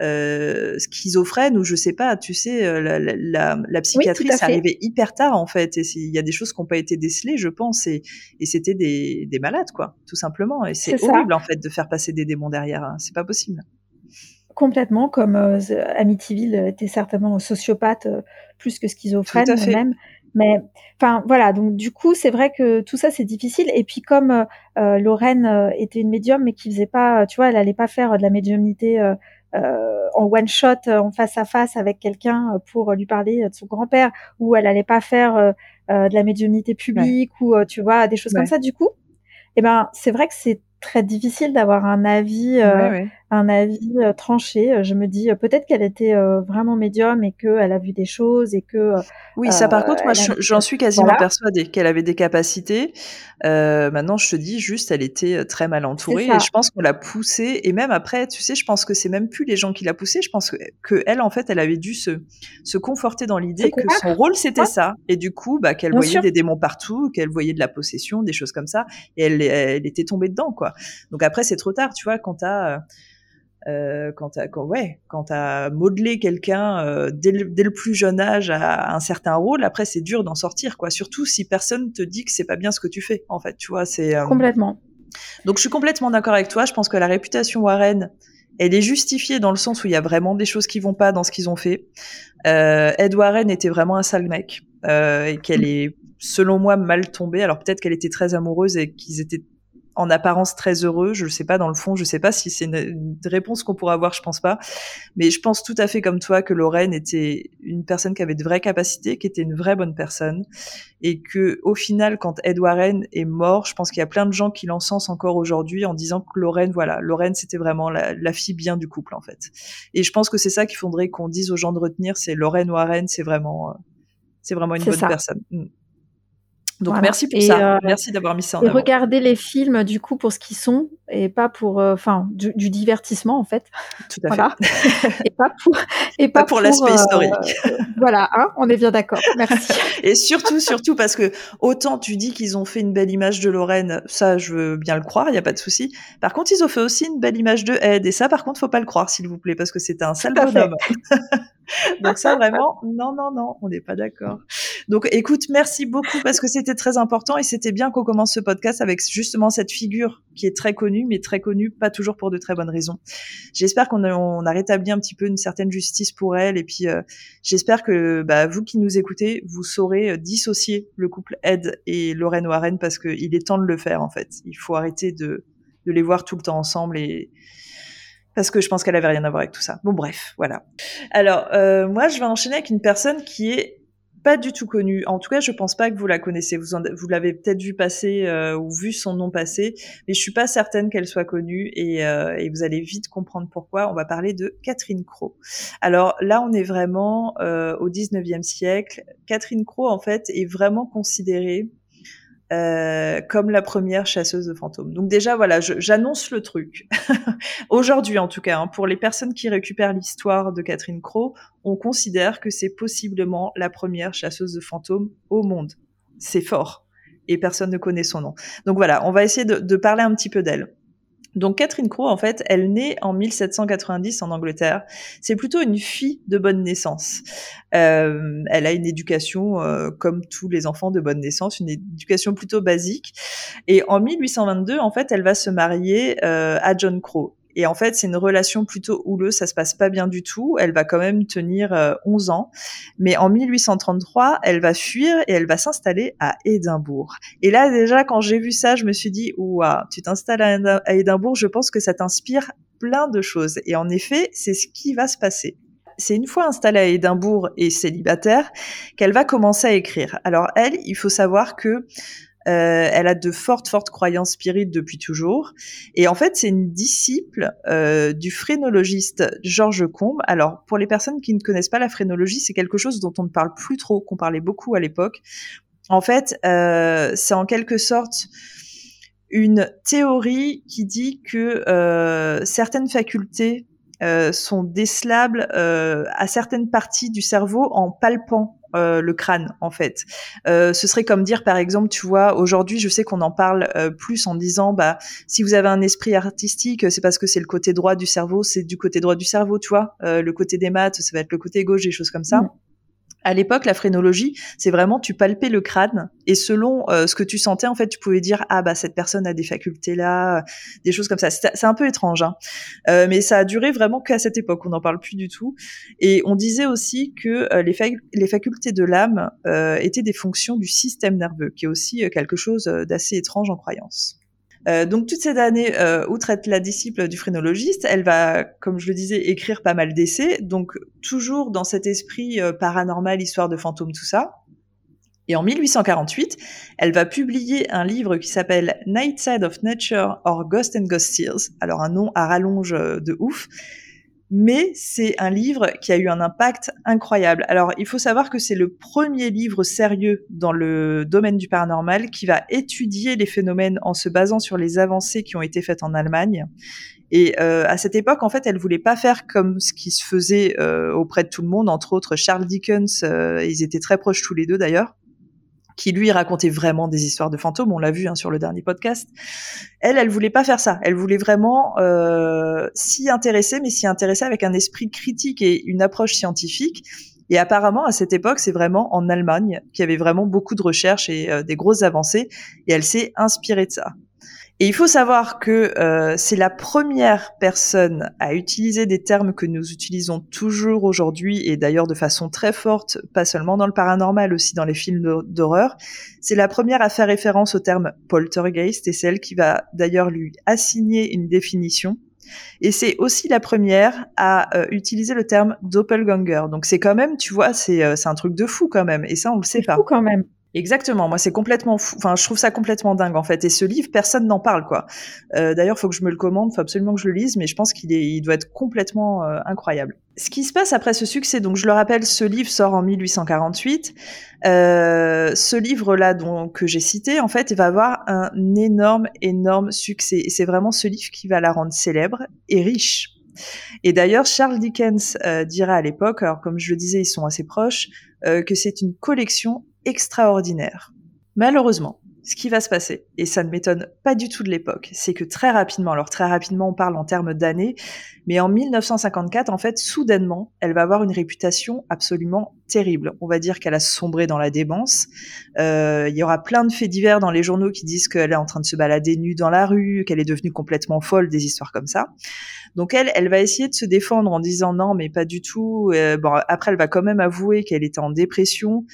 [SPEAKER 2] euh, schizophrènes ou je sais pas, tu sais, euh, la, la, la psychiatrie, ça arrivait hyper tard en fait. Et il y a des choses qui n'ont pas été décelées, je pense, et, et c'était des, des malades quoi, tout simplement. Et c'est horrible en fait de faire passer des démons derrière. Hein. C'est pas possible.
[SPEAKER 3] Complètement, comme euh, Amityville était certainement sociopathe euh, plus que schizophrène même. Mais enfin voilà, donc du coup c'est vrai que tout ça c'est difficile. Et puis comme euh, euh Lorraine euh, était une médium mais qui faisait pas, tu vois, elle allait pas faire de la médiumnité euh, en one shot, en face à face avec quelqu'un pour lui parler de son grand-père, ou elle allait pas faire de la médiumnité publique ou tu vois des choses comme ça. Du coup, eh ben c'est vrai que c'est très difficile d'avoir un avis un avis euh, tranché. Euh, je me dis euh, peut-être qu'elle était vraiment médium et qu'elle a vu des choses et que.
[SPEAKER 2] Oui, ça par contre, moi, j'en suis quasiment persuadée qu'elle avait des capacités. Maintenant, je te dis juste, elle était très mal entourée et je pense qu'on l'a poussée. Et même après, tu sais, je pense que c'est même plus les gens qui l'a poussée. Je pense que, que, elle, en fait, elle avait dû se, se conforter dans l'idée que son rôle c'était ça. Et du coup, bah, qu'elle voyait des démons partout, qu'elle voyait de la possession, des choses comme ça. Et elle, elle était tombée dedans, quoi. Donc après, c'est trop tard, tu vois, quand t'as euh, quand t'as quand, ouais, quand as modelé quelqu'un euh, dès, le, plus jeune âge à, un certain rôle, après c'est dur d'en sortir quoi. Surtout si personne te dit que c'est pas bien ce que tu fais. En fait, tu vois, c'est
[SPEAKER 3] euh, complètement.
[SPEAKER 2] Donc je suis complètement d'accord avec toi. Je pense que la réputation Warren, elle est justifiée dans le sens où il y a vraiment des choses qui vont pas dans ce qu'ils ont fait. Euh, Ed Warren était vraiment un sale mec euh, et qu'elle mm. est, selon moi, mal tombée. Alors peut-être qu'elle était très amoureuse et qu'ils étaient en apparence très heureux. Je ne sais pas dans le fond, je ne sais pas si c'est une, réponse qu'on pourra avoir, je pense pas. Mais je pense tout à fait comme toi que Lorraine était une personne qui avait de vraies capacités, qui était une vraie bonne personne, et que au final, quand Ed Warren est mort, je pense qu'il y a plein de gens qui l'encensent encore aujourd'hui en disant que Lorraine, voilà, Lorraine c'était vraiment la, fille bien du couple en fait. Et je pense que c'est ça qu'il faudrait qu'on dise aux gens de retenir, c'est Lorraine Warren, c'est vraiment, euh, c'est vraiment une bonne personne. Mm. Donc merci pour ça, euh, merci d'avoir mis ça en
[SPEAKER 3] et Regardez les films du coup pour ce qu'ils sont et pas pour, euh, enfin, du, divertissement en fait.
[SPEAKER 2] Tout à voilà.
[SPEAKER 3] fait. [LAUGHS] et pas pour, et
[SPEAKER 2] pas, pour, l'aspect euh, historique. [LAUGHS]
[SPEAKER 3] voilà, hein, on est bien d'accord. Merci.
[SPEAKER 2] et surtout, surtout parce que autant tu dis qu'ils ont fait une belle image de Lorraine, ça je veux bien le croire, il y a pas de souci. Par contre, ils ont fait aussi une belle image de Ed et ça, par contre, faut pas le croire s'il vous plaît parce que c'était un sale bonhomme. [LAUGHS] Donc ça vraiment, non, non, non, on n'est pas d'accord. Donc écoute, merci beaucoup parce que c'était très important et c'était bien qu'on commence ce podcast avec justement cette figure qui est très connue mais très connue, pas toujours pour de très bonnes raisons. J'espère qu'on a, rétabli un petit peu une certaine justice pour elle, et puis euh, j'espère que bah, vous qui nous écoutez, vous saurez euh, dissocier le couple Ed et Lorraine Warren parce qu'il est temps de le faire en fait. Il faut arrêter de, de les voir tout le temps ensemble et parce que je pense qu'elle avait rien à voir avec tout ça. Bon bref, voilà. Alors euh, moi je vais enchaîner avec une personne qui est pas du tout connue. En tout cas, je pense pas que vous la connaissez. Vous, vous l'avez peut-être vu passer euh, ou vu son nom passer, mais je suis pas certaine qu'elle soit connue et, euh, et, vous allez vite comprendre pourquoi. On va parler de Catherine Crowe. Alors là, on est vraiment euh, au 19e siècle. Catherine Crowe, en fait, est vraiment considérée euh, comme la première chasseuse de fantômes. Donc déjà, voilà, j'annonce le truc. [LAUGHS] Aujourd'hui, en tout cas, hein, pour les personnes qui récupèrent l'histoire de Catherine Crowe, on considère que c'est possiblement la première chasseuse de fantômes au monde. C'est fort. Et personne ne connaît son nom. Donc voilà, on va essayer de parler un petit peu d'elle. Donc Catherine Crowe, en fait, elle naît en 1790 en Angleterre. C'est plutôt une fille de bonne naissance. Euh, elle a une éducation euh, comme tous les enfants de bonne naissance, une éducation plutôt basique. Et en 1822, en fait, elle va se marier euh, à John Crowe. Et en fait, c'est une relation plutôt houleuse, ça se passe pas bien du tout. Elle va quand même tenir 11 euh, ans. Mais en 1833, elle va fuir et elle va s'installer à Édimbourg. Et là, déjà, quand j'ai vu ça, je me suis dit, ouah, tu t'installes à Édimbourg, je pense que ça t'inspire plein de choses. Et en effet, c'est ce qui va se passer c'est une fois installée à Édimbourg et célibataire qu'elle va commencer à écrire. Alors elle, il faut savoir que euh, elle a de fortes, fortes croyances spirites depuis toujours. Et en fait, c'est une disciple euh, du phrénologiste Georges Combe. Alors, pour les personnes qui ne connaissent pas la phrénologie, c'est quelque chose dont on ne parle plus trop, qu'on parlait beaucoup à l'époque. En fait, euh, c'est en quelque sorte une théorie qui dit que certaines facultés sont décelables à certaines parties du cerveau en palpant euh, le crâne en fait. Euh, ce serait comme dire par exemple, tu vois, aujourd'hui je sais qu'on en parle euh, plus en disant bah si vous avez un esprit artistique, c'est parce que c'est le côté droit du cerveau, c'est du côté droit du cerveau, tu vois. le côté des maths, ça va être le côté gauche, des choses comme ça. Mm à l'époque, la phrénologie, c'est vraiment tu palpais le crâne et selon euh, ce que tu sentais, en fait, tu pouvais dire ah bah cette personne a des facultés là, des choses comme ça. C'est un peu étrange, hein. Euh, mais ça a duré vraiment qu'à cette époque. On n'en parle plus du tout. Et on disait aussi que euh, les, les, facultés de l'âme étaient des fonctions du système nerveux, qui est aussi quelque chose d'assez étrange en croyance. Euh, donc toutes ces années, euh, outre être la disciple du phrénologiste, elle va, comme je le disais, écrire pas mal d'essais, donc toujours dans cet esprit euh, paranormal, histoire de fantômes, tout ça. Et en 1848, elle va publier un livre qui s'appelle Night Side of Nature or Ghost and Ghost Tears. Alors un nom à rallonge de ouf mais c'est un livre qui a eu un impact incroyable. Alors, il faut savoir que c'est le premier livre sérieux dans le domaine du paranormal qui va étudier les phénomènes en se basant sur les avancées qui ont été faites en Allemagne. Et euh, à cette époque, en fait, elle voulait pas faire comme ce qui se faisait euh, auprès de tout le monde, entre autres Charles Dickens. Euh, ils étaient très proches tous les deux d'ailleurs qui lui racontait vraiment des histoires de fantômes, on l'a vu hein, sur le dernier podcast. Elle, elle voulait pas faire ça. Elle voulait vraiment euh, s'y intéresser, mais s'y intéresser avec un esprit critique et une approche scientifique. Et apparemment, à cette époque, c'est vraiment en Allemagne qu'il y avait vraiment beaucoup de recherches et euh, des grosses avancées, et elle s'est inspirée de ça. Et il faut savoir que euh, c'est la première personne à utiliser des termes que nous utilisons toujours aujourd'hui, et d'ailleurs de façon très forte, pas seulement dans le paranormal, aussi dans les films d'horreur. C'est la première à faire référence au terme poltergeist, et celle qui va d'ailleurs lui assigner une définition. Et c'est aussi la première à euh, utiliser le terme doppelganger. Donc c'est quand même, tu vois, c'est euh, c'est un truc de fou quand même. Et ça, on le sait pas.
[SPEAKER 3] Fou quand même.
[SPEAKER 2] Exactement. Moi, c'est complètement fou. Enfin, je trouve ça complètement dingue en fait. Et ce livre, personne n'en parle quoi. Euh, D'ailleurs, faut que je me le commande. Faut absolument que je le lise. Mais je pense qu'il il doit être complètement euh, incroyable. Ce qui se passe après ce succès, donc je le rappelle, ce livre sort en 1848. Euh, ce livre-là, que j'ai cité, en fait, il va avoir un énorme, énorme succès. Et c'est vraiment ce livre qui va la rendre célèbre et riche. Et d'ailleurs, Charles Dickens euh, dira à l'époque, alors comme je le disais, ils sont assez proches, que c'est une collection extraordinaire. Malheureusement, ce qui va se passer, et ça ne m'étonne pas du tout de l'époque, c'est que très rapidement, alors très rapidement on parle en termes d'années, mais en 1954, en fait, soudainement, elle va avoir une réputation absolument terrible. On va dire qu'elle a sombré dans la démence. Euh, il y aura plein de faits divers dans les journaux qui disent qu'elle est en train de se balader nue dans la rue, qu'elle est devenue complètement folle, des histoires comme ça. Donc elle, elle va essayer de se défendre en disant non, mais pas du tout. Euh, bon, après, elle va quand même avouer qu'elle était en dépression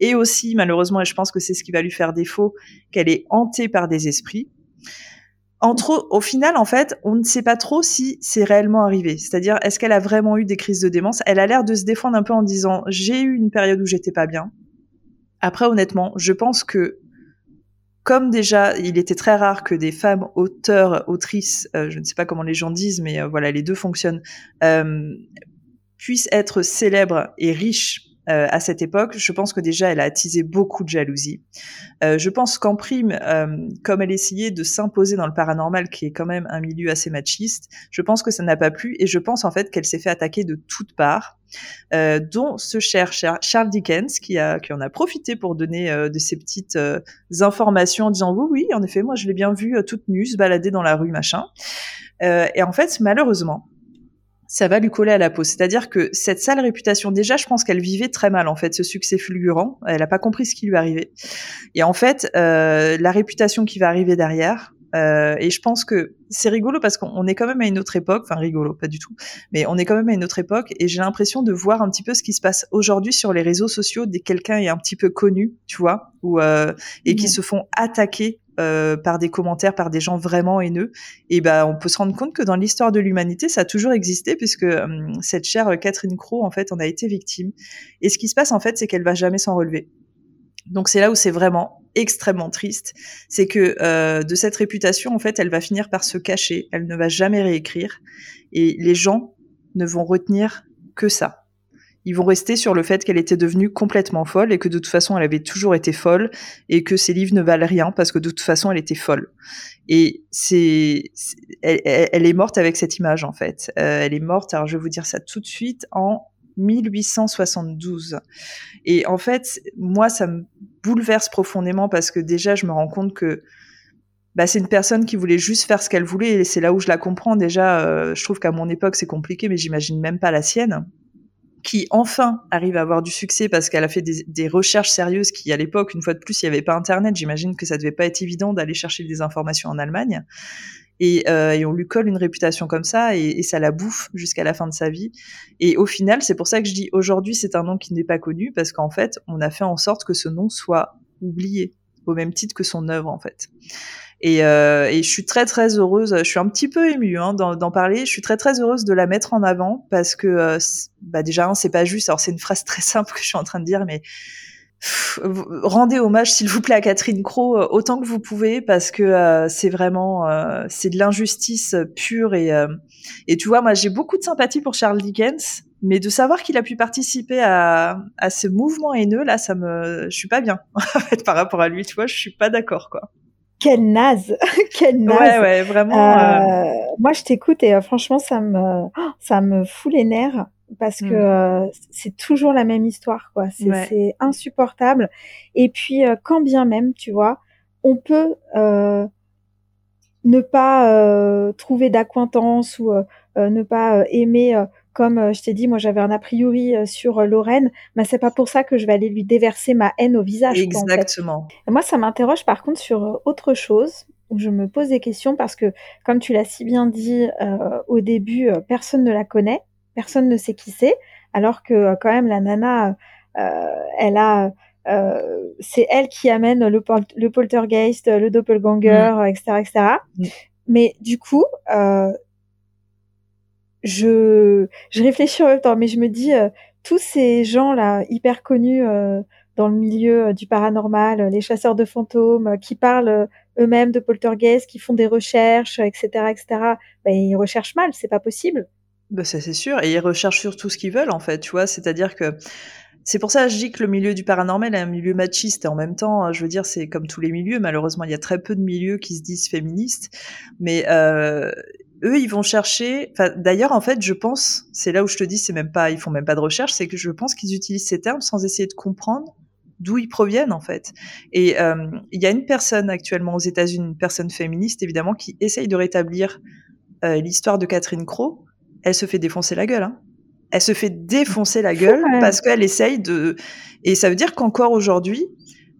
[SPEAKER 2] et aussi, malheureusement, et je pense que c'est ce qui va lui faire défaut, qu'elle est hantée par des esprits. Entre, au final, en fait, on ne sait pas trop si c'est réellement arrivé. C'est-à-dire, est-ce qu'elle a vraiment eu des crises de démence? Elle a l'air de se défendre un peu en disant j'ai eu une période où j'étais pas bien. Après, honnêtement, je pense que comme déjà, il était très rare que des femmes auteurs, autrices, euh, je ne sais pas comment les gens disent, mais euh, voilà, les deux fonctionnent, euh, puissent être célèbres et riches euh, à cette époque, je pense que déjà elle a attisé beaucoup de jalousie. Euh, je pense qu'en prime, euh, comme elle essayait de s'imposer dans le paranormal, qui est quand même un milieu assez machiste, je pense que ça n'a pas plu et je pense en fait qu'elle s'est fait attaquer de toutes parts, dont ce cher Charles Dickens qui, qui en a profité pour donner de ces petites informations en disant oui, oui, en effet, moi je l'ai bien vue toute nue se balader dans la rue, machin. et en fait, malheureusement, ça va lui coller à la peau. C'est-à-dire que cette sale réputation, déjà, je pense qu'elle vivait très mal en fait ce succès fulgurant. Elle n'a pas compris ce qui lui arrivait. Et en fait, euh, la réputation qui va arriver derrière. Euh, et je pense que c'est rigolo parce qu'on est quand même à une autre époque, enfin rigolo, pas du tout, mais on est quand même à une autre époque et j'ai l'impression de voir un petit peu ce qui se passe aujourd'hui sur les réseaux sociaux dès que quelqu'un est un petit peu connu, tu vois, ou euh, et qui se font attaquer euh, par des commentaires, par des gens vraiment haineux, et ben on peut se rendre compte que dans l'histoire de l'humanité, ça a toujours existé puisque hum, cette chère Catherine Crowe en fait en a été victime. Et ce qui se passe en fait, c'est qu'elle va jamais s'en relever. Donc c'est là où c'est vraiment extrêmement triste, c'est que euh, de cette réputation en fait, elle va finir par se cacher, elle ne va jamais réécrire, et les gens ne vont retenir que ça ils vont rester sur le fait qu'elle était devenue complètement folle et que de toute façon elle avait toujours été folle et que ses livres ne valent rien parce que de toute façon elle était folle. Et c'est, elle, est morte avec cette image en fait. Euh, elle est morte, alors je vais vous dire ça tout de suite, en 1872. Et en fait, moi, ça me bouleverse profondément parce que déjà, je me rends compte que bah, c'est une personne qui voulait juste faire ce qu'elle voulait et c'est là où je la comprends. Déjà, euh, je trouve qu'à mon époque, c'est compliqué, mais j'imagine même pas la sienne qui enfin arrive à avoir du succès parce qu'elle a fait des, recherches sérieuses qui, à l'époque, une fois de plus, il n'y avait pas Internet. J'imagine que ça devait pas être évident d'aller chercher des informations en Allemagne. Et, euh, et, on lui colle une réputation comme ça et, et ça la bouffe jusqu'à la fin de sa vie. Et au final, c'est pour ça que je dis aujourd'hui, c'est un nom qui n'est pas connu parce qu'en fait, on a fait en sorte que ce nom soit oublié au même titre que son œuvre en fait. Et, euh, et, je suis très très heureuse. Je suis un petit peu émue hein, d'en parler. Je suis très très heureuse de la mettre en avant parce que euh, bah déjà c'est pas juste. Alors c'est une phrase très simple que je suis en train de dire, mais rendez hommage s'il vous plaît à Catherine Crowe euh, autant que vous pouvez parce que euh, c'est vraiment euh, c'est de l'injustice pure et et tu vois moi j'ai beaucoup de sympathie pour Charles Dickens mais de savoir qu'il a pu participer à, à ce mouvement haineux là ça me je suis pas bien [LAUGHS] en fait par rapport à lui tu vois je suis pas d'accord quoi
[SPEAKER 3] quelle naze, [LAUGHS] quelle naze.
[SPEAKER 2] Ouais, ouais, vraiment.
[SPEAKER 3] Euh... Moi, je t'écoute et euh, franchement, ça me, ça me fout les nerfs parce que mm. euh, c'est toujours la même histoire, quoi. C'est insupportable. Et puis, euh, quand bien même, tu vois, on peut ne pas trouver d'acquaintance ou ne pas aimer comme euh, je t'ai dit, moi j'avais un a priori euh, sur euh, Lorraine, mais c'est pas pour ça que je vais aller lui déverser ma haine au visage.
[SPEAKER 2] Exactement.
[SPEAKER 3] moi, ça m'interroge par contre sur autre chose où je me pose des questions parce que, comme tu l'as si bien dit au début, personne ne la connaît, personne ne sait qui c'est, alors que quand même la nana, elle a c'est elle qui amène le, le poltergeist, le doppelganger, etc., mm. etc. Mm. Mais du coup, je, réfléchis en même temps, mais je me dis, euh, tous ces gens-là, hyper connus euh, dans le milieu euh, du paranormal, les chasseurs de fantômes, qui parlent eux-mêmes de poltergeist, qui font des recherches, etc., etc., ben, ils recherchent mal, c'est pas possible.
[SPEAKER 2] Bah ça c'est sûr, et ils recherchent surtout ce qu'ils veulent en fait, tu vois, c'est-à-dire que c'est pour ça que je dis que le milieu du paranormal est un milieu machiste et en même temps, je veux dire, c'est comme tous les milieux. Malheureusement, il y a très peu de milieux qui se disent féministes, mais euh, eux, ils vont chercher. D'ailleurs, en fait, je pense, c'est là où je te dis, c'est même pas, ils font même pas de recherche, c'est que je pense qu'ils utilisent ces termes sans essayer de comprendre d'où ils proviennent en fait. Et il y a une personne actuellement aux États-Unis, une personne féministe évidemment, qui essaye de rétablir l'histoire de Catherine Crowe. Elle se fait défoncer la gueule. Hein. Elle se fait défoncer la gueule parce qu'elle essaye de. Et ça veut dire qu'encore aujourd'hui,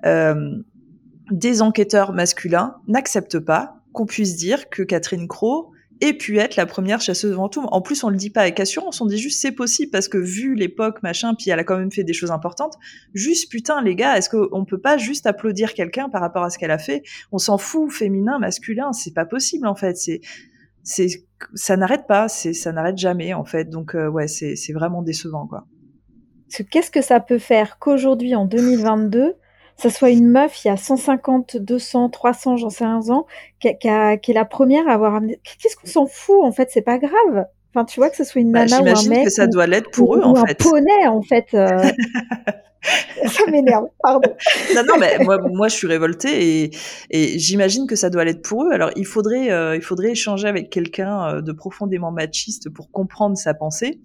[SPEAKER 2] des enquêteurs masculins n'acceptent pas qu'on puisse dire que Catherine Crowe ait pu être la première chasseuse de fantômes. En plus, on le dit pas avec assurance, on dit juste c'est possible parce que vu l'époque, machin, puis elle a quand même fait des choses importantes. Juste putain, les gars, est-ce qu'on peut pas juste applaudir quelqu'un par rapport à ce qu'elle a fait? On s'en fout, féminin, masculin, c'est pas possible en fait. C'est, c'est, ça n'arrête pas, c'est, ça n'arrête jamais en fait. Donc euh, ouais, c'est, c'est vraiment décevant quoi.
[SPEAKER 3] Qu'est-ce que ça peut faire qu'aujourd'hui en 2022 ça soit une meuf, il y a 150, 200, 300, j'en sais un ans, qui, qui, est la première à avoir amené. Qu'est-ce qu'on s'en fout en fait C'est pas grave. Enfin, tu vois que ce soit une bah, nana ou un mec.
[SPEAKER 2] que ça doit l'être pour eux
[SPEAKER 3] en
[SPEAKER 2] fait.
[SPEAKER 3] Un poney en fait. Euh. [LAUGHS] ça m'énerve, pardon.
[SPEAKER 2] non, non, mais moi, moi, je suis révoltée et, et j'imagine que ça doit l'être pour eux. Alors, il faudrait, euh, il faudrait échanger avec quelqu'un euh, de profondément machiste pour comprendre sa pensée.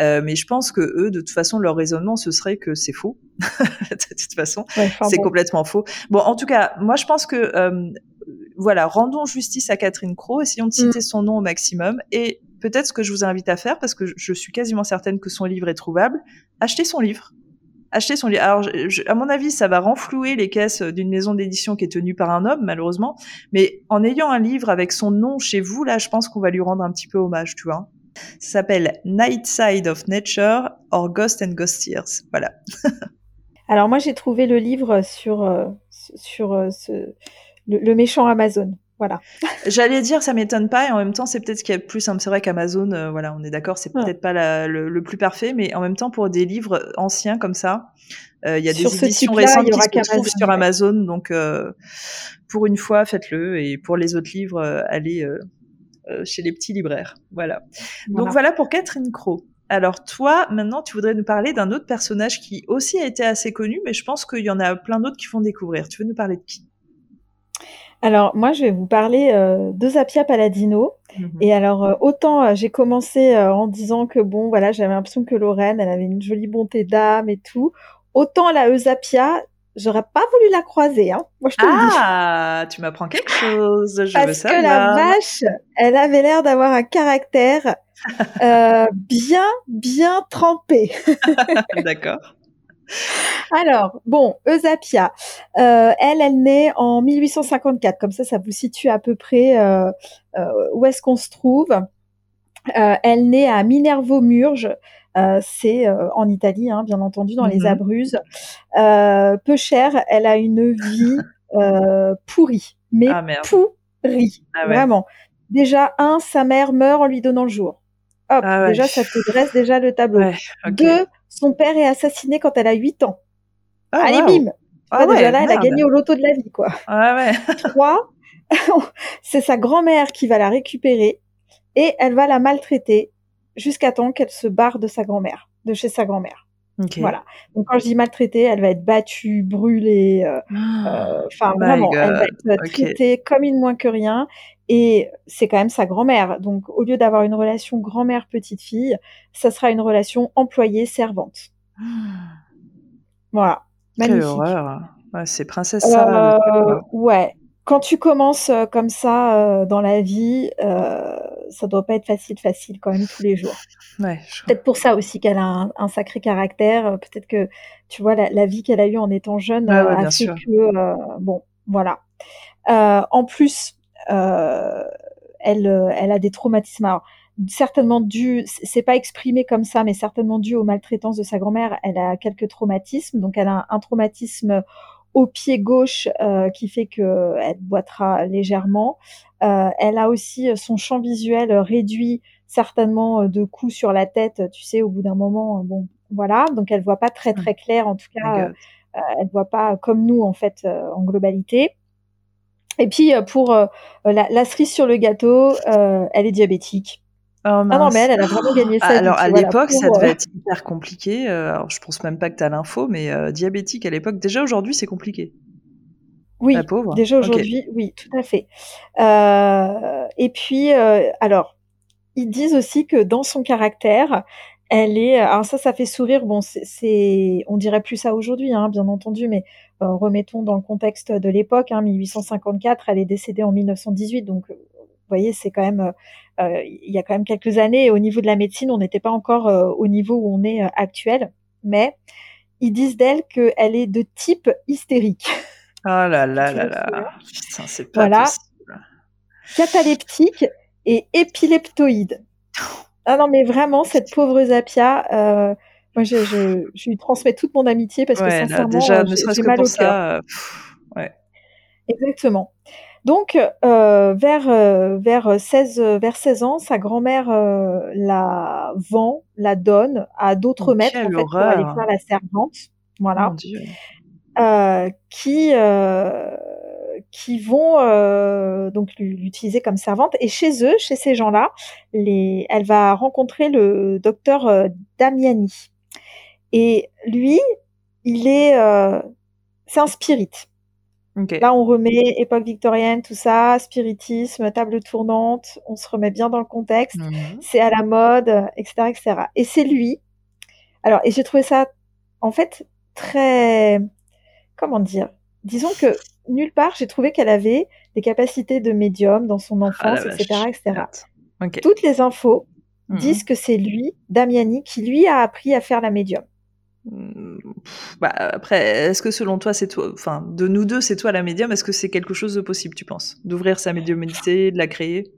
[SPEAKER 2] Euh, mais je pense que eux, de toute façon, leur raisonnement, ce serait que c'est faux. [LAUGHS] de toute façon, c'est complètement faux. Bon, en tout cas, moi, je pense que euh, voilà, rendons justice à Catherine Crowe, essayons de mm. citer son nom au maximum, et peut-être ce que je vous invite à faire, parce que je suis quasiment certaine que son livre est trouvable, achetez son livre. Achetez son livre. Alors, à mon avis, ça va renflouer les caisses d'une maison d'édition qui est tenue par un homme, malheureusement. Mais en ayant un livre avec son nom chez vous, là, je pense qu'on va lui rendre un petit peu hommage, tu vois. Ça s'appelle Night Side of Nature or Ghost and Ghost Tears. Voilà. [LAUGHS]
[SPEAKER 3] Alors moi j'ai trouvé le livre sur euh, sur euh, le, méchant Amazon. Voilà. [LAUGHS]
[SPEAKER 2] J'allais dire ça m'étonne pas et en même temps c'est peut-être ce qu'il y a de plus simple. C'est vrai qu'Amazon, euh, voilà, on est d'accord, c'est peut-être pas le, plus parfait, mais en même temps pour des livres anciens comme ça, il y a des éditions récentes qui se trouvent sur Amazon, donc pour une fois faites-le et pour les autres livres allez chez les petits libraires. Voilà. Donc voilà pour Catherine Crowe. Alors toi, maintenant, tu voudrais nous parler d'un autre personnage qui aussi a été assez connu, mais je pense qu'il y en a plein d'autres qui font découvrir. Tu veux nous parler de qui?
[SPEAKER 3] Alors moi, je vais vous parler euh, de Zapia Paladino. Mhm. Et alors euh, autant j'ai commencé en disant que bon, voilà, j'avais l'impression que Lorraine, elle avait une jolie bonté d'âme et tout. Autant la Eusapia, J'aurais pas voulu la croiser, hein. Moi, je te
[SPEAKER 2] ah, le dis. tu m'apprends quelque chose. Je
[SPEAKER 3] Parce que la vache, elle avait l'air d'avoir un caractère [LAUGHS] euh, bien, bien trempé. [LAUGHS]
[SPEAKER 2] D'accord.
[SPEAKER 3] Alors, bon, Eusapia, euh, elle, elle naît en 1854. Comme ça, ça vous situe à peu près euh, où est-ce qu'on se trouve. Elle naît à Minervo-Murge, euh, c'est euh, en Italie, hein, bien entendu, dans les mhm. Abruzes. Euh, peu cher, elle a une vie pourrie, mais ah, pourrie, ah vraiment. Déjà, un, sa mère meurt en lui donnant le jour. Hop, ah déjà, ça te dresse déjà le tableau. Deux, son père est assassiné quand elle a 8 ans. Allez, bim Déjà là, elle a gagné au loto de la vie, quoi. Trois, [LAUGHS] c'est sa grand-mère qui va la récupérer et elle va la maltraiter jusqu'à temps qu'elle se barre de sa grand-mère, de chez sa grand-mère. Voilà. Donc quand je dis maltraitée, elle va être battue, brûlée, euh, ah, euh, enfin vraiment, elle va être traitée comme une moins que rien. Et c'est quand même sa grand-mère. Donc au lieu d'avoir une relation grand-mère petite fille, ça sera une relation employée servante. Voilà. Magnifique. Quelle horreur.
[SPEAKER 2] Ouais, c'est princesse Sarah.
[SPEAKER 3] Euh, ouais quand tu commences euh, comme ça euh, dans la vie, euh, ça doit pas être facile, facile quand même tous les jours.
[SPEAKER 2] Ouais,
[SPEAKER 3] Peut-être pour ça aussi qu'elle a un, sacré caractère. Euh, peut-être que tu vois la, vie qu'elle a eue en étant jeune a fait que bon, voilà. en plus, elle, elle a des traumatismes. Alors, certainement dû, c'est pas exprimé comme ça, mais certainement dû aux maltraitances de sa grand-mère. Elle a quelques traumatismes. Donc, elle a un traumatisme au pied gauche euh, qui fait qu'elle boitera légèrement. Euh, elle a aussi euh, son champ visuel réduit certainement de coups sur la tête, tu sais, au bout d'un moment, bon, voilà, donc elle voit pas très mmh. très clair, en tout cas, elle voit pas comme nous en fait en globalité. Et puis pour la, la, cerise sur le gâteau, elle est diabétique.
[SPEAKER 2] Oh, ah
[SPEAKER 3] non, mais elle, elle a vraiment gagné ça.
[SPEAKER 2] Alors, à l'époque, ça devait être hyper compliqué. Euh, alors, je pense même pas que tu as l'info, mais euh, diabétique à l'époque, déjà aujourd'hui, c'est compliqué.
[SPEAKER 3] Oui, déjà aujourd'hui, oui, tout à fait. Euh, et puis, alors, ils disent aussi que dans son caractère, elle est, alors ça, ça fait sourire. Bon, c'est, on dirait plus ça aujourd'hui, hein, bien entendu, mais euh, remettons dans le contexte de l'époque. Hein, 1854, elle est décédée en 1918, donc voyez, c'est quand même, euh, il y a quand même quelques années. au niveau de la médecine, on n'était pas encore au niveau où on est actuel, mais ils disent d'elle qu'elle est de type hystérique.
[SPEAKER 2] Oh là [LAUGHS] là là là, c'est pas voilà. possible.
[SPEAKER 3] Cataleptique et épileptoïde. [LAUGHS] Ah non, mais vraiment, cette pauvre Zapia, euh, moi, je, je, je, lui transmets toute mon amitié parce que sincèrement, déjà, j'ai mal au cœur. Euh, ouais. Exactement. Donc, euh, vers, euh, vers, 16, vers 16 ans, sa grand-mère euh, la vend, la donne à d'autres oh, maîtres en fait, pour aller faire la servante. Voilà. Euh, qui, qui vont euh, donc l'utiliser comme servante. Et chez eux, chez ces gens-là, les, elle va rencontrer le docteur euh, Damiani. Et lui, il est, euh, c'est un spirit. Là, on remet époque victorienne, tout ça, spiritisme, table tournante, on se remet bien dans le contexte. Mhm. C'est à la mode, etc., etc. Et c'est lui. Alors, et j'ai trouvé ça, en fait, très, comment dire, disons que nulle part, j'ai trouvé qu'elle avait des capacités de médium dans son ah enfance, etc., etc. Toutes les infos mhm. disent que c'est lui, Damiani, qui lui a appris à faire la médium.
[SPEAKER 2] Bah, après, est-ce que selon toi, c'est toi, enfin, de nous deux, c'est toi la médium Est-ce que c'est quelque chose de possible, tu penses? D'ouvrir sa médiumnité, de la créer?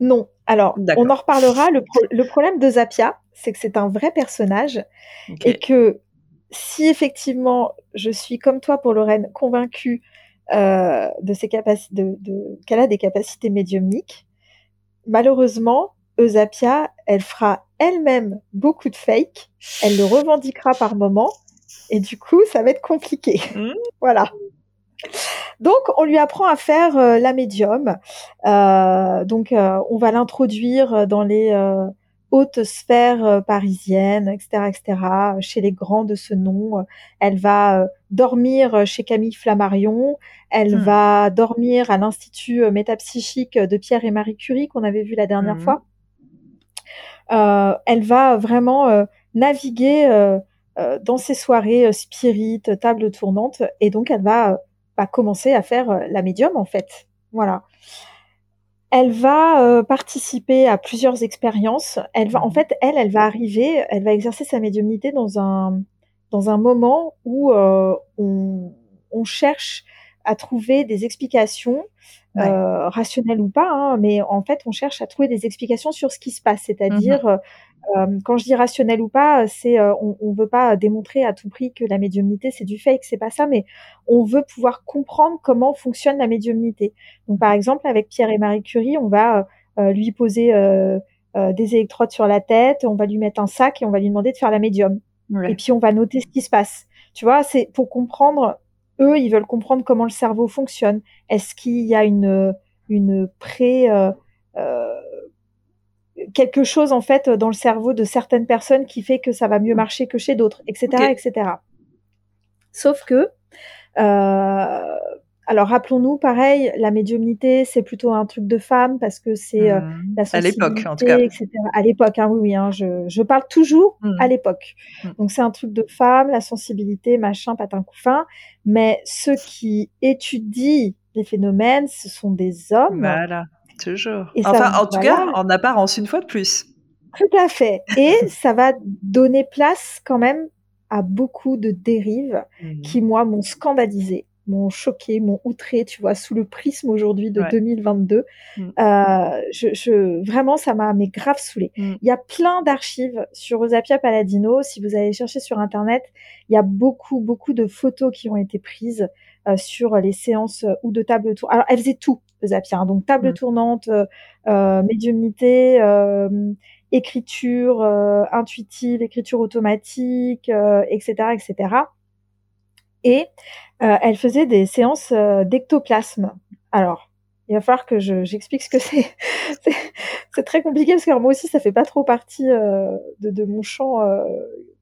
[SPEAKER 3] Non. Alors, on en reparlera. Le, problème de Zapia, c'est que c'est un vrai personnage et que si effectivement je suis comme toi pour Lorraine convaincue euh, de ses capacités, de, qu'elle a des capacités médiumniques, malheureusement, Eusapia, elle fera elle-même beaucoup de fake, elle le revendiquera par moment, et du coup, ça va être compliqué. Mmh. [LAUGHS] voilà. Donc, on lui apprend à faire euh, la médium. Euh, donc, on va l'introduire dans les haute sphère euh, parisienne, etc., etc., chez les grands de ce nom. Elle va euh, dormir chez Camille Flammarion, elle hmm. va dormir à l'Institut euh, métapsychique de Pierre et Marie Curie qu'on avait vu la dernière hmm. fois. Elle va vraiment naviguer dans ses soirées spirites, table tournante, et donc elle va, va commencer à faire la médium en fait. Voilà. Elle va euh, participer à plusieurs expériences. Elle va, en mmh fait, elle, elle va arriver, elle va exercer sa médiumnité dans un dans un moment où euh, on, on, cherche à trouver des explications euh, rationnelles ou pas, hein, mais en fait, on cherche à trouver des explications sur ce qui se passe, mmh c'est-à-dire euh, quand je dis rationnel ou pas, c'est euh, on, on veut pas démontrer à tout prix que la médiumnité c'est du fake, c'est pas ça, mais on veut pouvoir comprendre comment fonctionne la médiumnité. Donc par exemple avec Pierre et Marie Curie, on va euh, lui poser des électrodes sur la tête, on va lui mettre un sac et on va lui demander de faire la médium. Et puis on va noter ce qui se passe. Tu vois, c'est pour comprendre. Eux, ils veulent comprendre comment le cerveau fonctionne. Est-ce qu'il y a une une pré euh, quelque chose en fait dans le cerveau de certaines personnes qui fait que ça va mieux marcher que chez d'autres, etc., etc. Sauf que, euh, alors rappelons-nous, pareil, la médiumnité, c'est plutôt un truc de femme parce que c'est euh,
[SPEAKER 2] mmh. la sensibilité, à l'époque, en tout cas.
[SPEAKER 3] etc. À l'époque, hein, oui, oui, hein, je, je, parle toujours mmh. à l'époque. Mmh. Donc c'est un truc de femme, la sensibilité, machin, patin couffin. Mais ceux qui étudient les phénomènes, ce sont des hommes.
[SPEAKER 2] Voilà Toujours. enfin, en tout cas, en apparence, une fois de plus.
[SPEAKER 3] Tout à fait. Et [LAUGHS] ça va donner place quand même à beaucoup de dérives qui, moi, m'ont scandalisé, m'ont choqué, m'ont outré, tu vois, sous le prisme aujourd'hui de 2022. Mmh. Euh, je, je, vraiment, ça m'a mais grave saoulé. Mmh. Il y a plein d'archives sur Rosapia Paladino. Si vous allez chercher sur Internet, il y a beaucoup, beaucoup de photos qui ont été prises euh, sur les séances euh, ou de table tour. Alors, elle faisait tout, Zapia. Hein. donc, table mm. tournante, médiumnité, écriture intuitive, écriture automatique, etc., etc. Et elle faisait des séances d'ectoplasme. Alors, il va falloir que j'explique ce que [LAUGHS] c'est. c'est très compliqué parce que moi aussi, ça fait pas trop partie de, de, mon champ.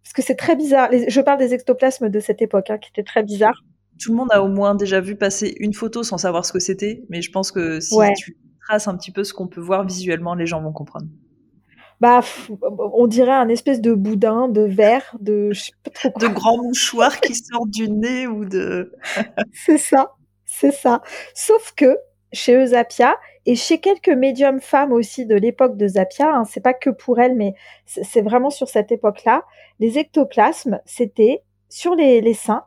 [SPEAKER 3] parce que c'est très bizarre. je parle des ectoplasmes de cette époque, hein, qui étaient très bizarres
[SPEAKER 2] tout le monde a au moins déjà vu passer une photo sans savoir ce que c'était, mais je pense que si tu traces un petit peu ce qu'on peut voir visuellement, les gens vont comprendre.
[SPEAKER 3] Bah, on dirait un espèce de boudin, de verre, de je sais pas trop
[SPEAKER 2] De grands mouchoirs qui sortent du nez ou de [LAUGHS]
[SPEAKER 3] C'est ça, c'est ça. Sauf que chez Eusapia et chez quelques médiums femmes aussi de l'époque de Zapia, hein, c'est pas que pour elles, mais c'est vraiment sur cette époque-là, les ectoplasmes, c'était sur les, les seins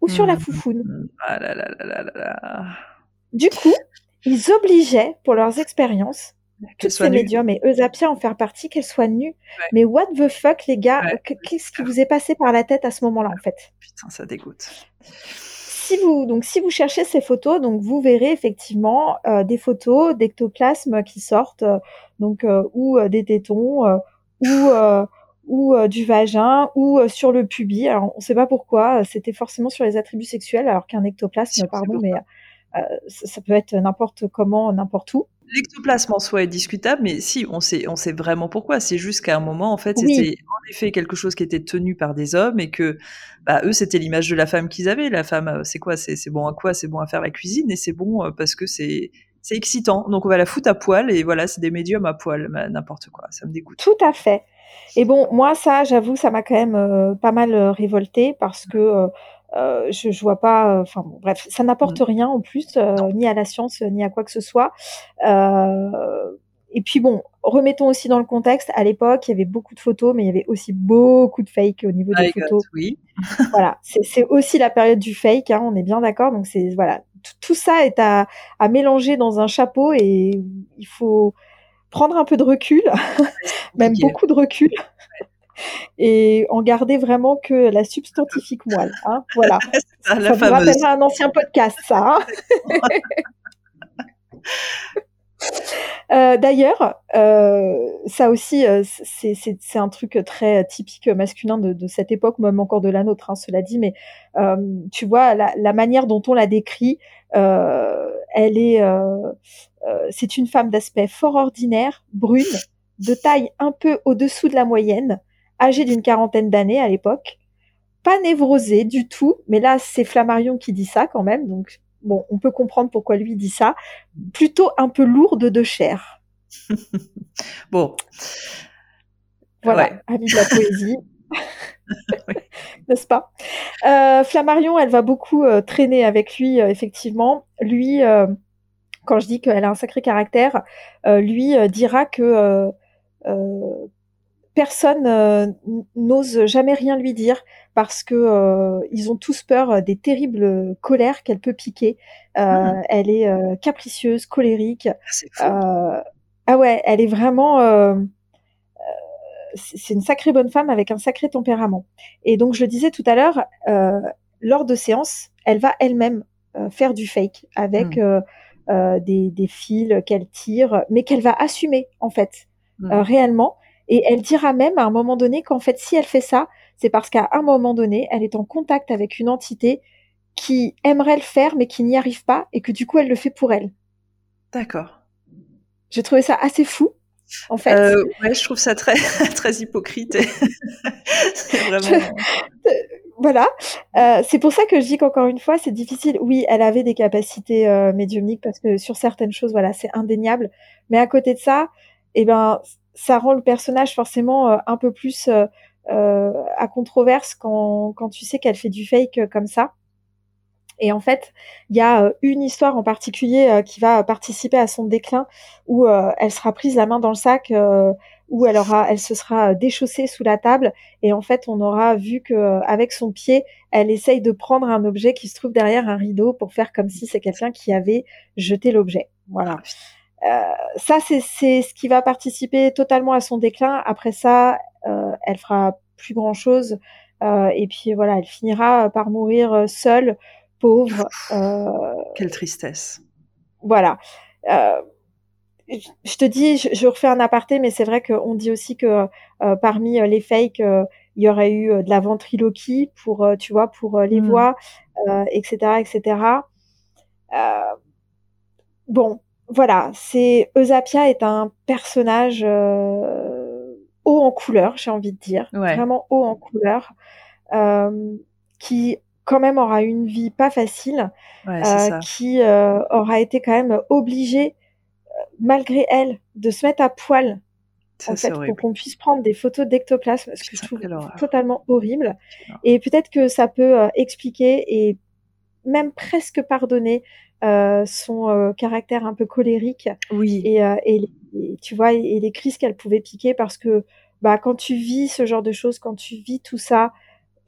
[SPEAKER 3] ou sur la mmh. foufoune.
[SPEAKER 2] Ah là là là là là.
[SPEAKER 3] Du coup, ils obligeaient pour leurs expériences toutes ces médiums et Eusapia en faire partie, qu'elles soient nues. Mais what the fuck, les gars Qu'est-ce qui vous est passé par la tête à ce moment-là, en fait?
[SPEAKER 2] Putain, ça dégoûte.
[SPEAKER 3] Si vous, donc, si vous cherchez ces photos, donc vous verrez effectivement euh, des photos d'ectoplasmes qui sortent, euh, donc euh, ou des tétons, ou ou du vagin, ou sur le pubis. Alors, on ne sait pas pourquoi. C'était forcément sur les attributs sexuels, alors qu'un ectoplasme, pardon, mais ça peut être n'importe comment, n'importe où.
[SPEAKER 2] L'ectoplasme en soi est discutable, mais si, on sait, on sait vraiment pourquoi. C'est juste qu'à un moment, en fait, c'était en effet quelque chose qui était tenu par des hommes et que, bah, eux, c'était l'image de la femme qu'ils avaient. La femme, euh, c'est quoi? C'est bon à quoi? C'est bon à faire la cuisine et c'est bon euh, parce que c'est c'est excitant. Donc on va la foutre à poil et voilà, c'est des médiums à poil, n'importe quoi. Ça me dégoûte.
[SPEAKER 3] Tout à fait. Et bon, moi, ça, j'avoue, ça m'a quand même euh, pas mal révolté parce que euh, je, je vois pas. Euh, enfin bref, ça n'apporte mmh. rien en plus, euh, ni à la science, ni à quoi que ce soit. et puis bon, remettons aussi dans le contexte. À l'époque, il y avait beaucoup de photos, mais il y avait aussi beaucoup de fake au niveau des photos.
[SPEAKER 2] oui. [LAUGHS] [LAUGHS]
[SPEAKER 3] voilà, c'est aussi la période du fake. Hein, on est bien d'accord. Donc c'est voilà, tout ça est à, à mélanger dans un chapeau et il faut prendre un peu de recul, [LAUGHS] même beaucoup de recul et en garder vraiment que la substantifique moelle. Hein, voilà. [LAUGHS] ça, ça vous rappellera un ancien podcast, ça. Hein [LAUGHS] euh, D'ailleurs, euh, ça aussi, euh, c'est un truc très typique masculin de, de, cette époque, même encore de la nôtre, hein, cela dit. Mais tu vois, la, la, manière dont on la décrit, elle est, c'est une femme d'aspect fort ordinaire, brune, de taille un peu au-dessous de la moyenne, âgé d'une quarantaine d'années à l'époque, pas névrosé du tout, mais là c'est Flammarion qui dit ça quand même, donc bon, on peut comprendre pourquoi lui dit ça, plutôt un peu lourde de chair. [LAUGHS]
[SPEAKER 2] bon.
[SPEAKER 3] Voilà, ouais. de la poésie. [LAUGHS] N'est-ce pas? Euh, Flammarion, elle va beaucoup euh, traîner avec lui, euh, effectivement. Lui, quand je dis qu'elle a un sacré caractère, lui dira que personne euh, n'ose jamais rien lui dire parce que euh, ils ont tous peur euh, des terribles colères qu'elle peut piquer. Mmh. Elle est capricieuse, colérique.
[SPEAKER 2] Ah,
[SPEAKER 3] ah ouais, elle est vraiment. c'est une sacrée bonne femme avec un sacré tempérament. Et donc je le disais tout à l'heure, lors de séances, elle va elle-même faire du fake avec mmh. des, des, fils qu'elle tire, mais qu'elle va assumer en fait mmh. réellement et elle dira même à un moment donné qu'en fait, si elle fait ça, c'est parce qu'à un moment donné, elle est en contact avec une entité qui aimerait le faire, mais qui n'y arrive pas, et que du coup, elle le fait pour elle.
[SPEAKER 2] D'accord.
[SPEAKER 3] J'ai trouvé ça assez fou, en fait.
[SPEAKER 2] Euh, ouais, je trouve ça très, [LAUGHS] très hypocrite. [LAUGHS] vraiment.
[SPEAKER 3] voilà. Euh, c'est pour ça que je dis qu'encore une fois, c'est difficile. Oui, elle avait des capacités euh, médiumniques parce que sur certaines choses, voilà, c'est indéniable. Mais à côté de ça, eh ben, ça rend le personnage forcément euh, un peu plus euh, euh, à controverse quand, quand tu sais qu'elle fait du fake comme ça. Et en fait, il y a une histoire en particulier qui va participer à son déclin, où elle sera prise la main dans le sac, où elle aura, elle se sera déchaussée sous la table, et en fait, on aura vu que avec son pied, elle essaye de prendre un objet qui se trouve derrière un rideau pour faire comme si c'est quelqu'un qui avait jeté l'objet. Voilà. Euh, ça, c'est ce qui va participer totalement à son déclin. Après ça, euh, elle fera plus grand chose. Euh, et puis voilà, elle finira par mourir seule, pauvre.
[SPEAKER 2] Quelle tristesse.
[SPEAKER 3] Voilà. je te dis, je, refais un aparté, mais c'est vrai qu'on dit aussi que parmi les fakes, il y aurait eu de la ventriloquie pour, tu vois, pour les mmh. voix, etc., etc. bon, voilà, c'est Eusapia est un personnage euh, haut en couleur, j'ai envie de dire, vraiment haut en couleur, euh, qui quand même aura une vie pas facile,
[SPEAKER 2] euh,
[SPEAKER 3] qui aura été quand même obligée, malgré elle, de se mettre à poil en fait, pour qu'on puisse prendre des photos d'ectoplasme, ce que je trouve totalement horrible. Et peut-être que ça peut euh, expliquer et même presque pardonner euh, son euh, caractère un peu colérique.
[SPEAKER 2] Oui.
[SPEAKER 3] Et, et, tu vois, et les crises qu'elle pouvait piquer parce que bah, quand tu vis ce genre de choses, quand tu vis tout ça,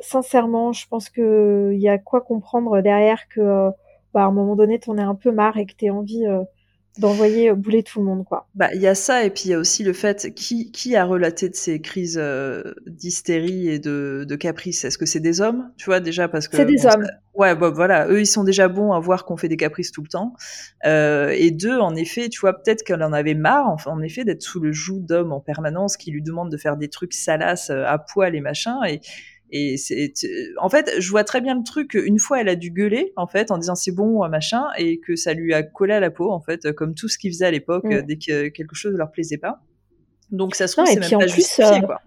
[SPEAKER 3] sincèrement, je pense qu'il y a quoi comprendre derrière que bah, à un moment donné, t'en es un peu marre et que t'aies envie d'envoyer bouler tout le monde, quoi.
[SPEAKER 2] Bah, il y a ça, et puis il y a aussi le fait qui, qui a relaté de ces crises d'hystérie et de, de caprice Est-ce que c'est des hommes, tu vois, déjà parce que
[SPEAKER 3] c'est des hommes.
[SPEAKER 2] Ouais, bah, voilà, eux ils sont déjà bons à voir qu'on fait des caprices tout le temps. Euh, et deux, en effet, tu vois, peut-être qu'elle en avait marre, enfin, en effet, d'être sous le joug d'hommes en permanence qui lui demandent de faire des trucs salaces à poil et machin, et et c'est, en fait, je vois très bien le truc. Une fois, elle a dû gueuler, en fait, en disant c'est bon, machin, et que ça lui a collé à la peau, en fait, comme tout ce qu'ils faisaient à l'époque, mm. dès que quelque chose leur plaisait pas. Donc ça se trouve, c'est même pas justifié, euh, quoi.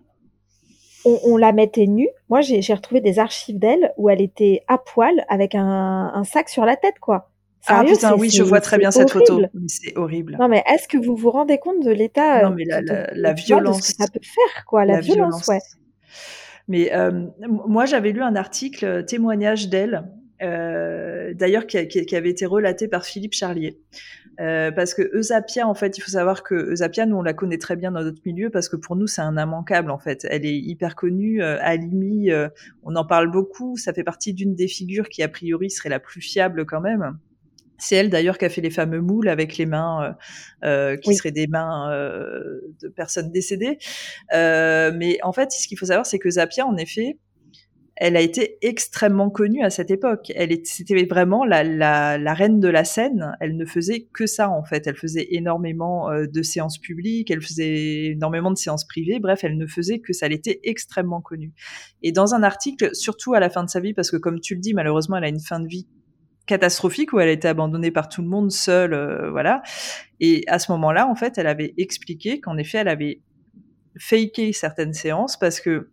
[SPEAKER 3] On, la mettait nue. Moi, j'ai, retrouvé des archives d'elle où elle était à poil avec un, sac sur la tête, quoi.
[SPEAKER 2] ah putain, oui, je vois très bien cette photo. C'est horrible.
[SPEAKER 3] Non, mais est-ce que vous vous rendez compte de l'état
[SPEAKER 2] Non, mais la, la, violence.
[SPEAKER 3] que ça peut faire, quoi, la, violence, ouais.
[SPEAKER 2] Mais euh, moi, j'avais lu un article, euh, témoignage d'elle, euh, d'ailleurs qui, qui, avait été relaté par Philippe Charlier. Euh, parce que Eusapia, en fait, il faut savoir que Eusapia, nous, on la connaît très bien dans notre milieu parce que pour nous, c'est un immanquable, en fait. Elle est hyper connue. Euh, Alimi, euh, on en parle beaucoup. Ça fait partie d'une des figures qui, a priori, serait la plus fiable quand même. C'est elle d'ailleurs qui a fait les fameux moules avec les mains euh, euh qui seraient des mains euh, de personnes décédées. Euh, mais en fait, ce qu'il faut savoir, c'est que Zapia, en effet, elle a été extrêmement connue à cette époque. Elle c'était vraiment la, la, la, reine de la scène. Elle ne faisait que ça en fait. Elle faisait énormément de séances publiques, elle faisait énormément de séances privées. Bref, elle ne faisait que ça. Elle était extrêmement connue. Et dans un article, surtout à la fin de sa vie, parce que comme tu le dis, malheureusement, elle a une fin de vie catastrophique où elle a été abandonnée par tout le monde seule, euh, voilà. Et à ce moment-là, en fait, elle avait expliqué qu'en effet, elle avait faké certaines séances parce que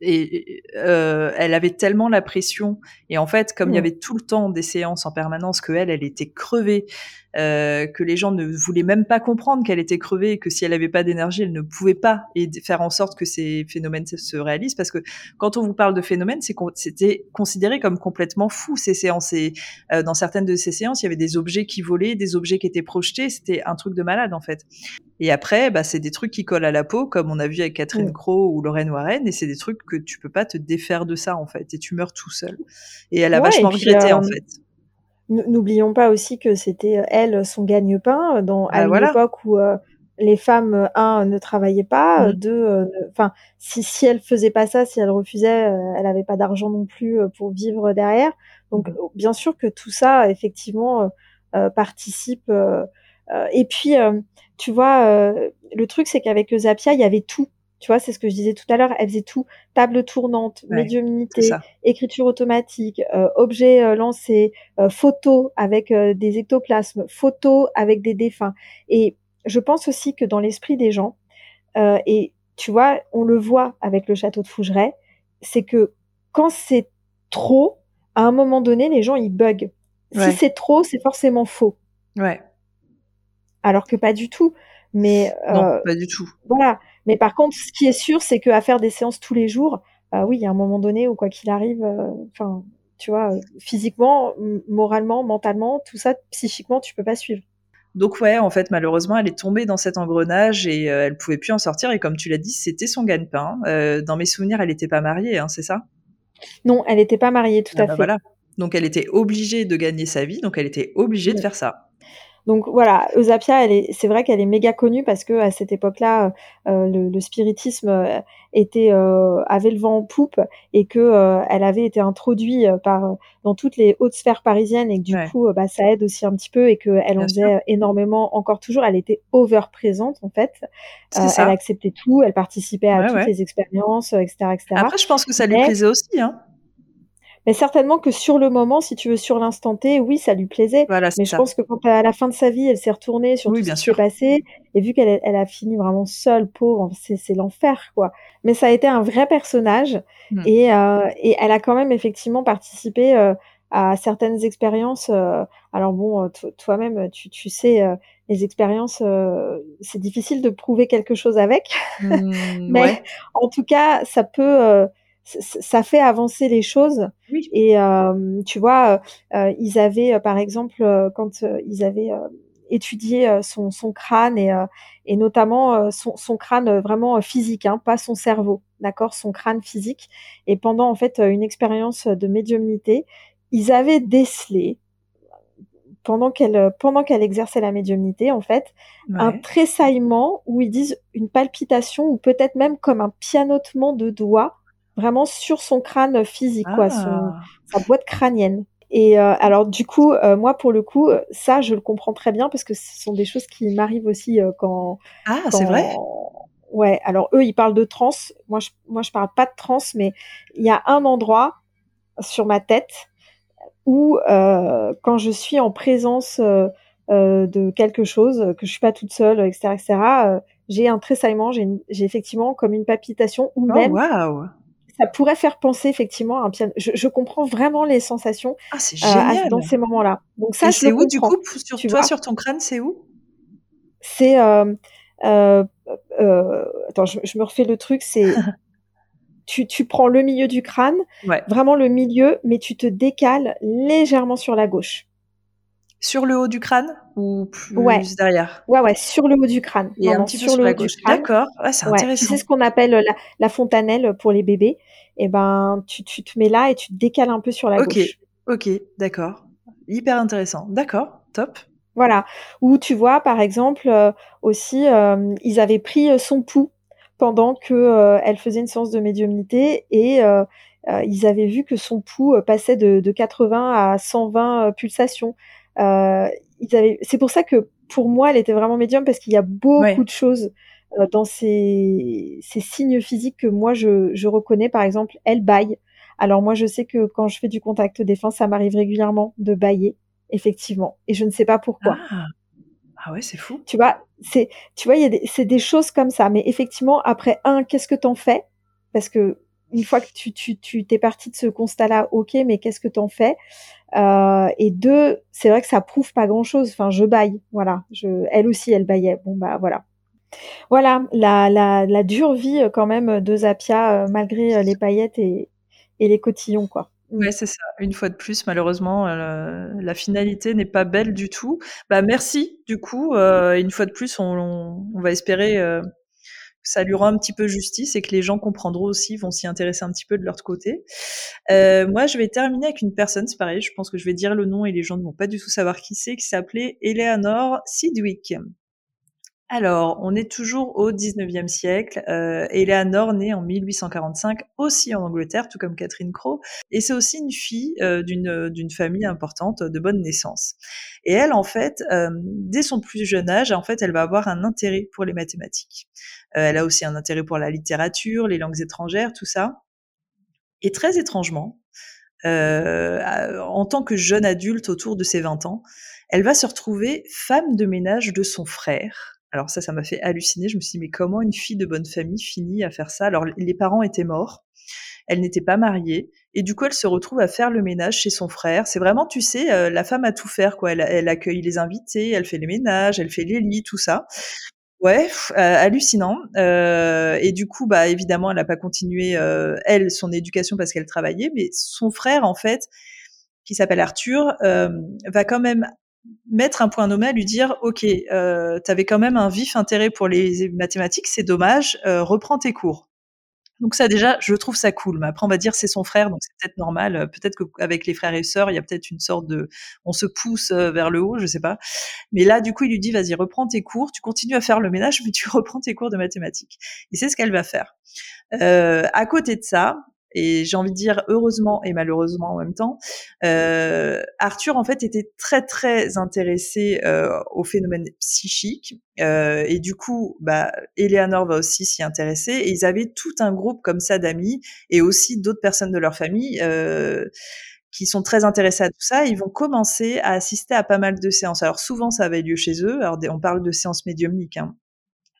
[SPEAKER 2] et euh, elle avait tellement la pression et en fait comme il y mmh. avait tout le temps des séances en permanence que elle elle était crevée euh, que les gens ne voulaient même pas comprendre qu'elle était crevée et que si elle n'avait pas d'énergie, elle ne pouvait pas et faire en sorte que ces phénomènes se réalisent. Parce que quand on vous parle de phénomènes, c'était considéré comme complètement fou ces séances. Et euh, dans certaines de ces séances, il y avait des objets qui volaient, des objets qui étaient projetés. C'était un truc de malade en fait. Et après, bah, c'est des trucs qui collent à la peau, comme on a vu avec Catherine Crowe ou Lorraine Warren, et c'est des trucs que tu peux pas te défaire de ça en fait, et tu meurs tout seul. Et elle a vachement regretté en euh, fait.
[SPEAKER 3] N'oublions pas aussi que c'était euh, elle son gagne-pain euh, dans à bah, une époque où euh, les femmes un ne travaillaient pas, mmh. deux enfin si si elle faisait pas ça, si elle refusait, elle avait pas d'argent non plus pour vivre derrière. Donc mmh. bien sûr que tout ça effectivement participe et puis tu vois le truc c'est qu'avec Zapia, il y avait tout. Tu vois, c'est ce que je disais tout à l'heure. Elle faisait tout table tournante, médiumnité, écriture automatique, euh, objet euh, lancé, euh, photo avec euh, des ectoplasmes, photo avec des défunts. Et je pense aussi que dans l'esprit des gens, et tu vois, on le voit avec le château de Fougeray, c'est que quand c'est trop, à un moment donné, les gens ils bug. Si c'est trop, c'est forcément faux.
[SPEAKER 2] Ouais.
[SPEAKER 3] Alors que pas du tout. Mais
[SPEAKER 2] non, pas du tout.
[SPEAKER 3] Voilà. Mais par contre, ce qui est sûr, c'est qu'à faire des séances tous les jours, euh, oui, il y a un moment donné où quoi qu'il arrive, euh, enfin, tu vois, physiquement, moralement, mentalement, tout ça, psychiquement, tu peux pas suivre.
[SPEAKER 2] Donc ouais, en fait, malheureusement, elle est tombée dans cet engrenage et euh, elle pouvait plus en sortir. Et comme tu l'as dit, c'était son gagne-pain. dans mes souvenirs, elle n'était pas mariée, hein, c'est ça?
[SPEAKER 3] Non, elle n'était pas mariée, tout
[SPEAKER 2] ah
[SPEAKER 3] à
[SPEAKER 2] bah
[SPEAKER 3] fait.
[SPEAKER 2] Voilà. Donc elle était obligée de gagner sa vie, donc elle était obligée de faire ça.
[SPEAKER 3] Donc voilà, Eusapia, elle est, c'est vrai qu'elle est méga connue parce que à cette époque-là, euh, le, le, spiritisme euh, était euh, avait le vent en poupe et que euh, elle avait été introduite par dans toutes les hautes sphères parisiennes et que du coup, bah, ça aide aussi un petit peu et qu'elle en faisait énormément encore toujours. Elle était over présente en fait. elle acceptait tout, elle participait à toutes les expériences, etc., etc.
[SPEAKER 2] Après, je pense que ça lui plaisait aussi, hein.
[SPEAKER 3] Mais certainement que sur le moment, si tu veux, sur l'instant T, oui, ça lui plaisait.
[SPEAKER 2] Voilà,
[SPEAKER 3] mais je pense que quand à la fin de sa vie, elle s'est retournée sur tout ce qui s'est passé, et vu qu'elle elle a fini vraiment seule, pauvre, c'est l'enfer, quoi. Mais ça a été un vrai personnage, mmh. et, euh, et elle a quand même effectivement participé euh, à certaines expériences. alors bon, toi-même, tu, tu sais, les expériences, c'est difficile de prouver quelque chose avec, mmh, [LAUGHS] mais en tout cas, ça peut ça fait avancer les choses. Et tu vois, ils avaient, par exemple, quand ils avaient étudié son, son, crâne et, et notamment son, son, crâne vraiment physique, hein, pas son cerveau, d'accord, son crâne physique. Et pendant en fait une expérience de médiumnité, ils avaient décelé pendant qu'elle pendant qu'elle exerçait la médiumnité en fait un tressaillement où ils disent une palpitation ou peut-être même comme un pianotement de doigts vraiment sur son crâne physique, quoi, son, ah. sa boîte crânienne. Et euh, alors du coup, euh, moi pour le coup, ça je le comprends très bien parce que ce sont des choses qui m'arrivent aussi euh, quand.
[SPEAKER 2] Ah, c'est vrai.
[SPEAKER 3] Ouais. Alors eux, ils parlent de trans. Moi, je, moi, je parle pas de trans, mais il y a un endroit sur ma tête où, quand je suis en présence de quelque chose, que je suis pas toute seule, etc., etc., j'ai un tressaillement, j'ai effectivement comme une palpitation ou oh, même
[SPEAKER 2] wow
[SPEAKER 3] ça pourrait faire penser effectivement à un piano. Je, comprends vraiment les sensations
[SPEAKER 2] ah, c'est euh,
[SPEAKER 3] dans ces moments-là. Donc ça,
[SPEAKER 2] c'est où du coup sur toi, sur ton crâne, c'est où?
[SPEAKER 3] C'est euh, euh, attends, je, me refais le truc. C'est [LAUGHS] tu, tu prends le milieu du crâne, vraiment le milieu, mais tu te décales légèrement sur la gauche.
[SPEAKER 2] Sur le haut du crâne ou plus derrière?
[SPEAKER 3] Ouais, ouais, sur le haut du crâne.
[SPEAKER 2] Et un petit peu sur, la gauche. D'accord, c'est intéressant.
[SPEAKER 3] C'est ce qu'on appelle la, fontanelle pour les bébés. Et eh ben, tu, tu, te mets là et tu te décales un peu sur la gauche.
[SPEAKER 2] Ok, d'accord. Hyper intéressant. D'accord, top.
[SPEAKER 3] Voilà. Ou tu vois, par exemple, euh, aussi, euh, ils avaient pris euh, son pouls pendant que elle faisait une séance de médiumnité et ils avaient vu que son pouls passait de, de 80 à 120 pulsations. Euh, c'est pour ça que pour moi, elle était vraiment médium parce qu'il y a beaucoup de choses euh, dans ces, ces, signes physiques que moi je, je, reconnais. Par exemple, elle baille. Alors moi, je sais que quand je fais du contact défense, ça m'arrive régulièrement de bailler, effectivement, et je ne sais pas pourquoi.
[SPEAKER 2] Ah, ah ouais, c'est fou.
[SPEAKER 3] Tu vois, c'est, tu vois, c'est des choses comme ça. Mais effectivement, après un, qu'est-ce que t'en fais? Parce que une fois que tu, tu, tu t'es parti de ce constat-là, ok, mais qu'est-ce que t'en fais? Euh, Et deux, c'est vrai que ça prouve pas grand-chose. Enfin, je baille, voilà. Elle aussi, elle baillait. Bon bah voilà. Voilà la, la, dure vie euh, quand même de Zapia, euh, malgré les paillettes et, et les cotillons, quoi.
[SPEAKER 2] Ouais, c'est ça. Une fois de plus, malheureusement, la finalité n'est pas belle du tout. Bah merci. Du coup, une fois de plus, on va espérer ça lui rend un petit peu justice et que les gens comprendront aussi, vont s'y intéresser un petit peu de leur côté. Euh, moi, je vais terminer avec une personne, c'est pareil, je pense que je vais dire le nom et les gens ne vont pas du tout savoir qui c'est, qui s'appelait Eleanor Sidwick. Alors, on est toujours au 19e siècle. Euh, Eleanor née en 1845, aussi en Angleterre, tout comme Catherine Crowe, et c'est aussi une fille euh, d'une d'une famille importante de bonne naissance. Et elle, en fait, euh, dès son plus jeune âge, en fait, elle va avoir un intérêt pour les mathématiques. Euh, elle a aussi un intérêt pour la littérature, les langues étrangères, tout ça. Et très étrangement, euh, en tant que jeune adulte autour de ses 20 ans, elle va se retrouver femme de ménage de son frère alors ça, ça m'a fait halluciner. Je me suis dit, mais comment une fille de bonne famille finit à faire ça? Alors les parents étaient morts, elle n'était pas mariée, et du coup elle se retrouve à faire le ménage chez son frère. C'est vraiment, tu sais, euh, la femme a tout faire, quoi. Elle, accueille les invités, elle fait les ménages, elle fait les lits, tout ça. Ouais, euh, hallucinant. Euh, et du coup, bah évidemment, elle n'a pas continué elle son éducation parce qu'elle travaillait, mais son frère en fait, qui s'appelle Arthur, va quand même mettre un point nommé lui dire ok euh, tu avais quand même un vif intérêt pour les mathématiques c'est dommage euh, reprends tes cours. Donc ça déjà je trouve ça cool. Mais après on va dire c'est son frère donc c'est peut-être normal. Euh, peut-être qu'avec les frères et sœurs il y a peut-être une sorte de on se pousse euh, vers le haut je sais pas. Mais là du coup il lui dit vas-y reprends tes cours. Tu continues à faire le ménage [LAUGHS] mais tu reprends tes cours de mathématiques. Et c'est ce qu'elle va faire. À côté de ça, et j'ai envie de dire heureusement et malheureusement en même temps, euh, Arthur en fait était très très intéressé euh, au phénomène psychique euh, et du coup, bah, Eleanor va aussi s'y intéresser et ils avaient tout un groupe comme ça d'amis et aussi d'autres personnes de leur famille. Euh, qui sont très intéressés à tout ça, ils vont commencer à assister à pas mal de séances. Alors souvent, ça avait lieu chez eux. Alors on parle de séances médiumniques, hein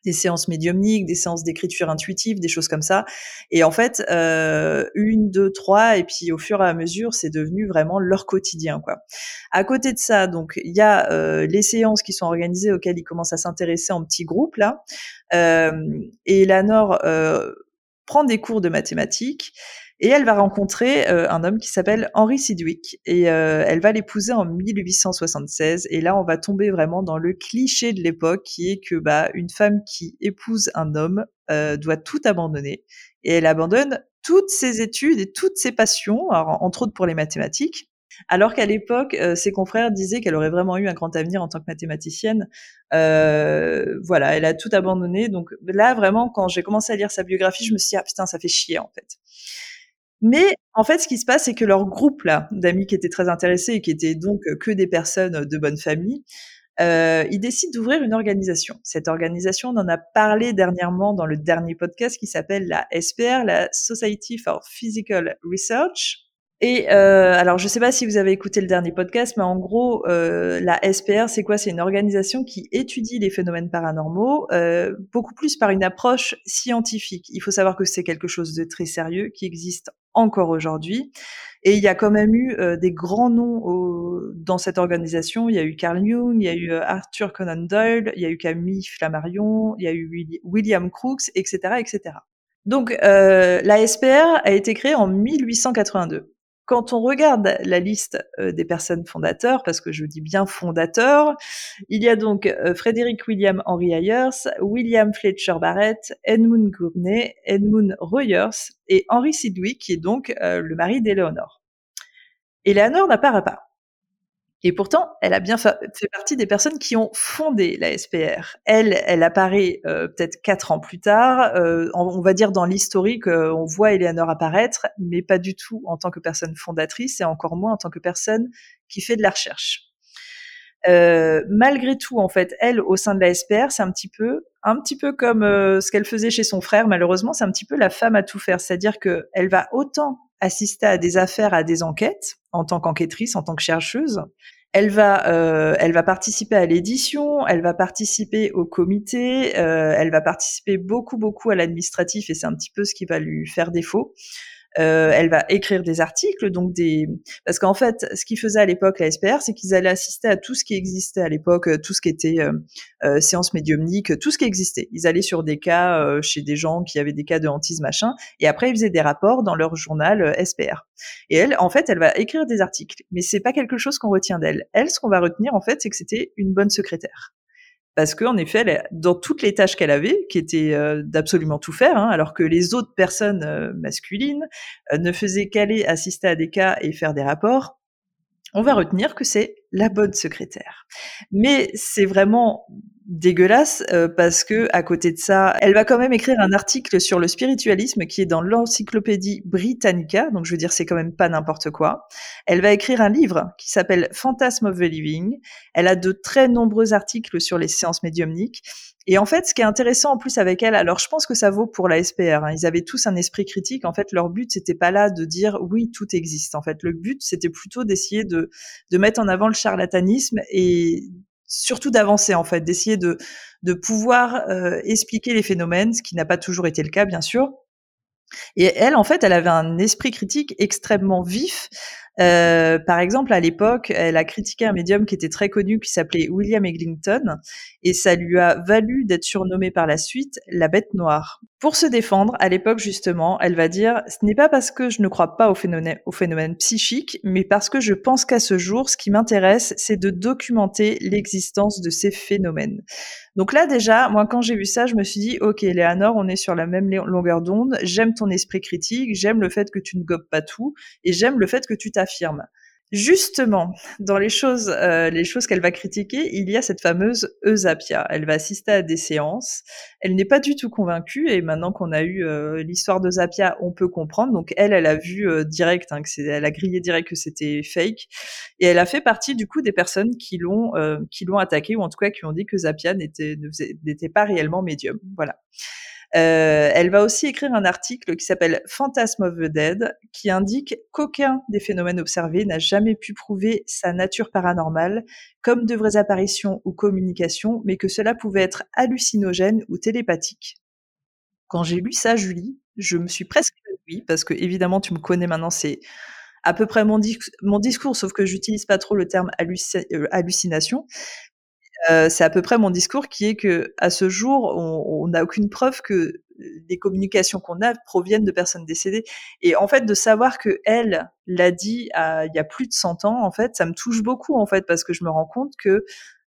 [SPEAKER 2] des séances médiumniques, des séances d'écriture intuitive, des choses comme ça. Et en fait, euh, une, deux, trois, et puis au fur et à mesure, c'est devenu vraiment leur quotidien, quoi. À côté de ça, donc il y a euh, les séances qui sont organisées auxquelles ils commencent à s'intéresser en petits groupes là. Euh, et Eleanor euh, prend des cours de mathématiques. Et elle va rencontrer euh, un homme qui s'appelle Henry Sidwick et euh, elle va l'épouser en 1876. Et là, on va tomber vraiment dans le cliché de l'époque qui est que bah, une femme qui épouse un homme euh, doit tout abandonner et elle abandonne toutes ses études et toutes ses passions, entre autres pour les mathématiques. Alors qu'à l'époque, ses confrères disaient qu'elle aurait vraiment eu un grand avenir en tant que mathématicienne. voilà, elle a tout abandonné. Donc là, vraiment, quand j'ai commencé à lire sa biographie, je me suis dit, ah putain, ça fait chier en fait. Mais en fait, ce qui se passe, c'est que leur groupe là d'amis qui étaient très intéressés et qui étaient donc que des personnes de bonne famille, euh, ils décident d'ouvrir une organisation. Cette organisation, on en a parlé dernièrement dans le dernier podcast qui s'appelle la SPR, la Society for Physical Research. Et euh, alors, je ne sais pas si vous avez écouté le dernier podcast, mais en gros, euh, la SPR, c'est quoi? C'est une organisation qui étudie les phénomènes paranormaux euh, beaucoup plus par une approche scientifique. Il faut savoir que c'est quelque chose de très sérieux qui existe encore aujourd'hui. Et il y a quand même eu euh, des grands noms au, dans cette organisation. Il y a eu Carl Jung, il y a eu euh, Arthur Conan Doyle, il y a eu Camille Flammarion, il y a eu William Crookes, etc., etc. Donc, euh, la SPR a été créée en 1882 quand on regarde la liste euh, des personnes fondateurs, parce que je dis bien fondateurs, il y a donc euh, Frédéric William Henry Ayers, William Fletcher Barrett, Edmund Gurney, Edmund Royers et Henry Sidwick, qui est donc euh, le mari d'Éléonore. Éléonore n'a pas. Et pourtant, elle a bien fait partie des personnes qui ont fondé la SPR. Elle, elle apparaît euh, peut-être quatre ans plus tard. Euh, on va dire dans l'historique, euh, on voit Eleanor apparaître, mais pas du tout en tant que personne fondatrice et encore moins en tant que personne qui fait de la recherche. malgré tout, en fait, elle, au sein de la SPR, c'est un petit peu, un petit peu comme ce qu'elle faisait chez son frère. Malheureusement, c'est un petit peu la femme à tout faire, c'est-à-dire que elle va autant assister à des affaires, à des enquêtes en tant qu'enquêtrice, en tant que chercheuse, elle va, euh, elle va participer à l'édition, elle va participer au comité, euh, elle va participer beaucoup, beaucoup à l'administratif et c'est un petit peu ce qui va lui faire défaut. Euh, elle va écrire des articles, donc des parce qu'en fait, ce qu'ils faisaient à l'époque la SPR, c'est qu'ils allaient assister à tout ce qui existait à l'époque, tout ce qui était euh, euh séance médiumnique, tout ce qui existait. Ils allaient sur des cas euh, chez des gens qui avaient des cas de hantise machin, et après ils faisaient des rapports dans leur journal euh, SPR. Et elle, en fait, elle va écrire des articles, mais c'est pas quelque chose qu'on retient d'elle. Elle, ce qu'on va retenir en fait, c'est que c'était une bonne secrétaire parce qu'en effet, dans toutes les tâches qu'elle avait, qui étaient euh, d'absolument tout faire, hein, alors que les autres personnes euh, masculines euh, ne faisaient qu'aller assister à des cas et faire des rapports, on va retenir que c'est la bonne secrétaire. Mais c'est vraiment dégueulasse euh, parce que à côté de ça, elle va quand même écrire un article sur le spiritualisme qui est dans l'encyclopédie Britannica, donc je veux dire c'est quand même pas n'importe quoi. Elle va écrire un livre qui s'appelle Phantasm of the Living. Elle a de très nombreux articles sur les séances médiumniques. Et en fait, ce qui est intéressant en plus avec elle, alors je pense que ça vaut pour la SPR. Hein, ils avaient tous un esprit critique. En fait, leur but c'était pas là de dire oui tout existe. En fait, le but c'était plutôt d'essayer de de mettre en avant le charlatanisme et surtout d'avancer en fait, d'essayer de, de pouvoir euh, expliquer les phénomènes, ce qui n'a pas toujours été le cas bien sûr. Et elle, en fait, elle avait un esprit critique extrêmement vif. Euh, par exemple, à l'époque, elle a critiqué un médium qui était très connu, qui s'appelait William Eglinton, et ça lui a valu d'être surnommée par la suite la bête noire. Pour se défendre, à l'époque justement, elle va dire « Ce n'est pas parce que je ne crois pas au phénomène, au phénomène psychique, mais parce que je pense qu'à ce jour, ce qui m'intéresse, c'est de documenter l'existence de ces phénomènes. » Donc là déjà, moi quand j'ai vu ça, je me suis dit « Ok, Léanor, on est sur la même longueur d'onde, j'aime ton esprit critique, j'aime le fait que tu ne gobes pas tout, et j'aime le fait que tu t'affirmes. » Justement, dans les choses, euh, les choses qu'elle va critiquer, il y a cette fameuse Eusapia. Elle va assister à des séances. Elle n'est pas du tout convaincue et maintenant qu'on a eu euh, l'histoire d'Eusapia, on peut comprendre. Donc elle, elle a vu euh, direct, hein, que c'est, elle a grillé direct que c'était fake et elle a fait partie du coup des personnes qui l'ont, qui l'ont attaqué ou en tout cas qui ont dit que Zapia n'était, n'était pas réellement médium. Voilà. Euh, elle va aussi écrire un article qui s'appelle Phantasm of the Dead, qui indique qu'aucun des phénomènes observés n'a jamais pu prouver sa nature paranormale, comme de vraies apparitions ou communications, mais que cela pouvait être hallucinogène ou télépathique. Quand j'ai lu ça, Julie, je me suis presque oui, parce que évidemment, tu me connais maintenant, c'est à peu près mon, discours, sauf que j'utilise pas trop le terme euh, hallucination. Euh, c'est à peu près mon discours qui est que à ce jour, on n'a aucune preuve que les communications qu'on a proviennent de personnes décédées. Et en fait, de savoir que elle l'a dit il y a plus de 100 ans, en fait, ça me touche beaucoup, en fait, parce que je me rends compte que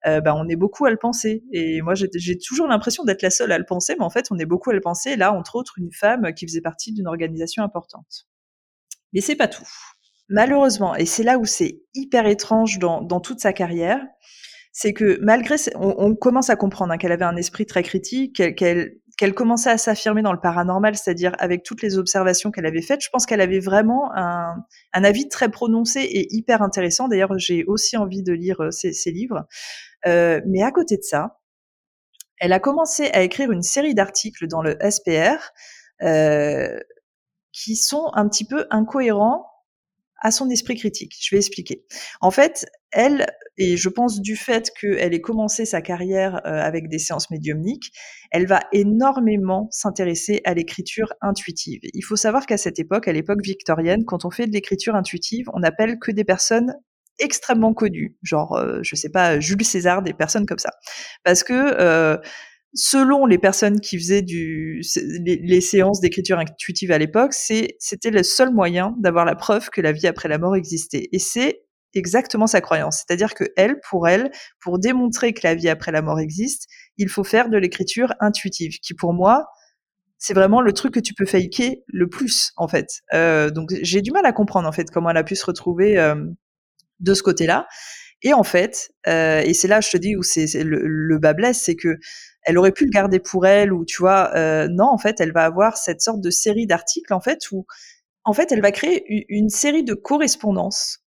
[SPEAKER 2] euh, bah, on est beaucoup à le penser. Et moi, j'ai toujours l'impression d'être la seule à le penser, mais en fait, on est beaucoup à le penser. Là, entre autres, une femme qui faisait partie d'une organisation importante. Mais c'est pas tout. Malheureusement, et c'est là où c'est hyper étrange dans toute sa carrière, c'est que malgré, on, commence à comprendre hein, qu'elle avait un esprit très critique, qu'elle qu'elle commençait à s'affirmer dans le paranormal, c'est-à-dire avec toutes les observations qu'elle avait faites, je pense qu'elle avait vraiment un, un, avis très prononcé et hyper intéressant. D'ailleurs, j'ai aussi envie de lire euh, ses, ses livres. Euh, mais à côté de ça, elle a commencé à écrire une série d'articles dans le SPR euh, qui sont un petit peu incohérents à son esprit critique. Je vais expliquer. En fait, elle, et je pense du fait qu'elle ait commencé sa carrière euh, avec des séances médiumniques, elle va énormément s'intéresser à l'écriture intuitive. Il faut savoir qu'à cette époque, à l'époque victorienne, quand on fait de l'écriture intuitive, on n'appelle que des personnes extrêmement connues, genre, euh, je sais pas, Jules César, des personnes comme ça. Parce que euh, selon les personnes qui faisaient du, les, séances d'écriture intuitive à l'époque, c'était le seul moyen d'avoir la preuve que la vie après la mort existait. Et c'est exactement sa croyance. C'est-à-dire que elle, pour elle, pour démontrer que la vie après la mort existe, il faut faire de l'écriture intuitive, qui pour moi, c'est vraiment le truc que tu peux faker le plus, en fait. Euh, donc j'ai du mal à comprendre, en fait, comment elle a pu se retrouver euh, de ce côté-là. Et en fait, euh, et c'est là, je te dis, où c'est le, le bas blesse, c'est que elle aurait pu le garder pour elle ou tu vois non en fait elle va avoir cette sorte de série d'articles en fait où en fait elle va créer une série de correspondances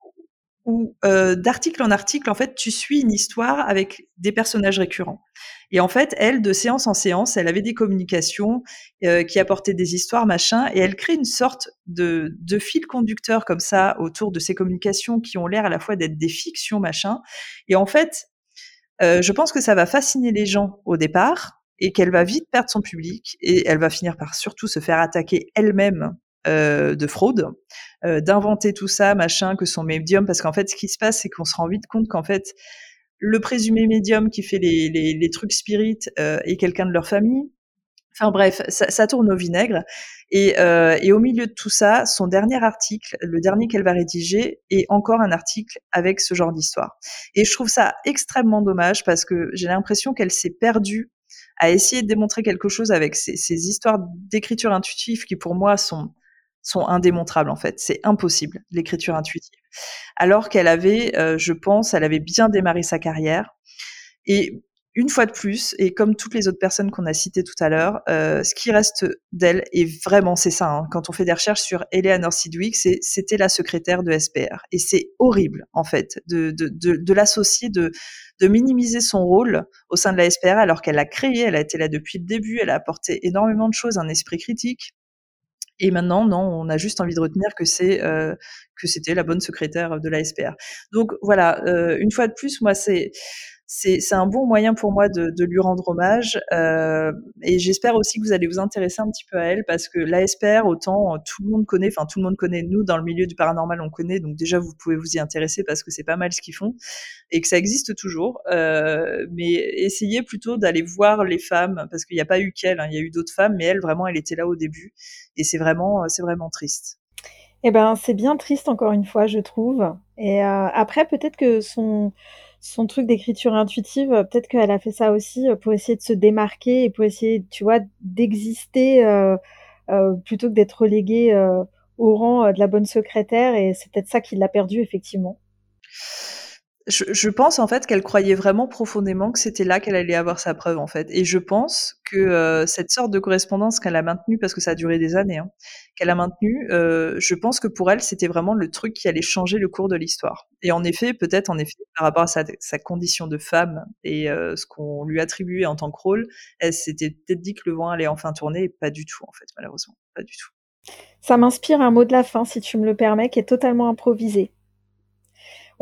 [SPEAKER 2] ou euh, d'article en article en fait tu suis une histoire avec des personnages récurrents. Et en fait elle de séance en séance elle avait des communications euh, qui apportaient des histoires machin et elle crée une sorte de, de fil conducteur comme ça autour de ces communications qui ont l'air à la fois d'être des fictions machin. Et en fait euh, je pense que ça va fasciner les gens au départ et qu'elle va vite perdre son public et elle va finir par surtout se faire attaquer elle-même euh, de fraude, euh, d'inventer tout ça, machin, que son médium, parce qu'en fait, ce qui se passe, c'est qu'on se rend vite compte qu'en fait, le présumé médium qui fait les, les, les trucs spirites est quelqu'un de leur famille, Enfin bref, ça, ça, tourne au vinaigre. Et, euh, et, au milieu de tout ça, son dernier article, le dernier qu'elle va rédiger, est encore un article avec ce genre d'histoire. Et je trouve ça extrêmement dommage parce que j'ai l'impression qu'elle s'est perdue à essayer de démontrer quelque chose avec ces, ces histoires d'écriture intuitive qui pour moi sont sont indémontrables en fait. C'est impossible l'écriture intuitive. Alors qu'elle avait, euh, je pense, elle avait bien démarré sa carrière. Et une fois de plus, et comme toutes les autres personnes qu'on a citées tout à l'heure, euh, ce qui reste d'elle, et vraiment c'est ça, hein, quand on fait des recherches sur Eleanor Sidwick, c'était la secrétaire de SPR. Et c'est horrible, en fait, de, de, de, l'associer, de, de minimiser son rôle au sein de la SPR, alors qu'elle a créé, elle a été là depuis le début, elle a apporté énormément de choses, un esprit critique. Et maintenant, non, on a juste envie de retenir que c'est euh, que c'était la bonne secrétaire de la SPR. Donc voilà, euh, une fois de plus, moi c'est c'est un bon moyen pour moi de, lui rendre hommage. Euh, et j'espère aussi que vous allez vous intéresser un petit peu à elle parce que l'ASPR, autant tout le monde connaît, enfin tout le monde connaît, nous dans le milieu du paranormal on connaît, donc déjà vous pouvez vous y intéresser parce que c'est pas mal ce qu'ils font et que ça existe toujours. Euh, mais essayez plutôt d'aller voir les femmes parce qu'il n'y a pas eu qu'elle, hein, il y a eu d'autres femmes, mais elle vraiment elle était là au début et c'est vraiment vraiment triste.
[SPEAKER 3] Eh ben c'est bien triste encore une fois je trouve. Et euh, après peut-être que son son truc d'écriture intuitive, euh, peut-être qu'elle a fait ça aussi euh, pour essayer de se démarquer et pour essayer, tu vois, d'exister euh, plutôt que d'être reléguée au rang de la bonne secrétaire. Et c'est peut-être ça qui l'a perdu, effectivement.
[SPEAKER 2] Je, pense en fait qu'elle croyait vraiment profondément que c'était là qu'elle allait avoir sa preuve en fait. Et je pense que euh, cette sorte de correspondance qu'elle a maintenue, parce que ça a duré des années, hein, qu'elle a maintenue, euh, je pense que pour elle c'était vraiment le truc qui allait changer le cours de l'histoire. Et en effet, peut-être en effet par rapport à sa, condition de femme et euh, ce qu'on lui attribuait en tant que rôle, elle s'était peut-être dit que le vent allait enfin tourner, pas du tout en fait, malheureusement, pas du tout.
[SPEAKER 3] Ça m'inspire un mot de la fin, si tu me le permets, qui est totalement improvisé.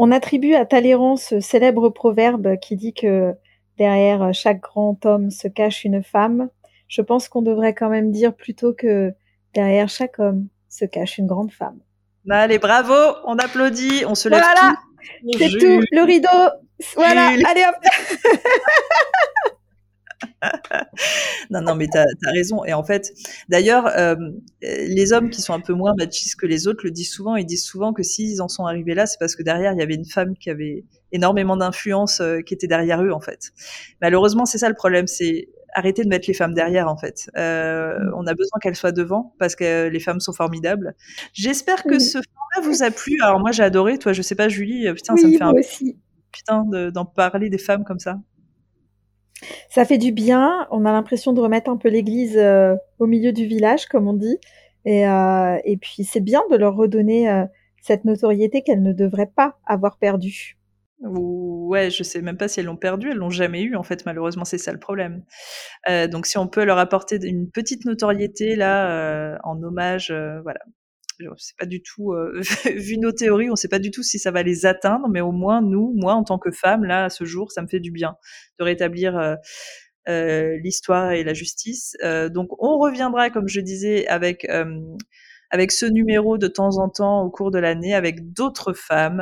[SPEAKER 3] On attribue à Talleyrand ce célèbre proverbe qui dit que derrière chaque grand homme se cache une femme. Je pense qu'on devrait quand même dire plutôt que derrière chaque homme se cache une grande femme.
[SPEAKER 2] Allez, bravo, on applaudit, on se lève.
[SPEAKER 3] Voilà, c'est tout, le rideau. Voilà, allez hop. [LAUGHS] [LAUGHS]
[SPEAKER 2] non, non, mais tu as, raison. Et en fait, d'ailleurs, euh, les hommes qui sont un peu moins machistes que les autres le disent souvent. Ils disent souvent que s'ils en sont arrivés là, c'est parce que derrière, il y avait une femme qui avait énormément d'influence euh, qui était derrière eux, en fait. Malheureusement, c'est ça le problème. C'est arrêter de mettre les femmes derrière, en fait. Euh, on a besoin qu'elles soient devant parce que les femmes sont formidables. J'espère que ce format vous a plu. Alors, moi, j'ai adoré. Toi, je sais pas, Julie. Putain, ça me fait un.
[SPEAKER 3] Aussi.
[SPEAKER 2] Putain, d'en parler des femmes comme ça.
[SPEAKER 3] Ça fait du bien. On a l'impression de remettre un peu l'église euh, au milieu du village, comme on dit. Et, euh, puis c'est bien de leur redonner euh, cette notoriété qu'elles ne devraient pas avoir perdue.
[SPEAKER 2] Ouais, je sais même pas si elles l'ont perdue, elles l'ont jamais eu en fait. Malheureusement, c'est ça le problème. donc si on peut leur apporter une petite notoriété là en hommage, voilà, on pas du tout, euh, [LAUGHS] vu nos théories, on sait pas du tout si ça va les atteindre, mais au moins nous, moi en tant que femme, là, à ce jour, ça me fait du bien de rétablir euh, euh, l'histoire et la justice. donc on reviendra, comme je disais, avec avec ce numéro de temps en temps au cours de l'année avec d'autres femmes.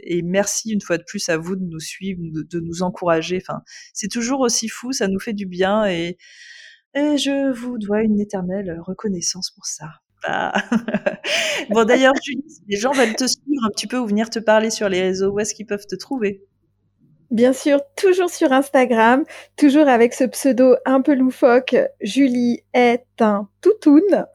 [SPEAKER 2] et merci une fois de plus à vous de nous suivre, de, nous encourager. Enfin, c'est toujours aussi fou, ça nous fait du bien et, et je vous dois une éternelle reconnaissance pour ça. [LAUGHS] bon, d'ailleurs, Julie, les gens veulent te suivre un petit peu ou venir te parler sur les réseaux, où est-ce qu'ils peuvent te trouver?
[SPEAKER 3] Bien sûr, toujours sur Instagram, toujours avec ce pseudo un peu loufoque, Julie est un toutoun.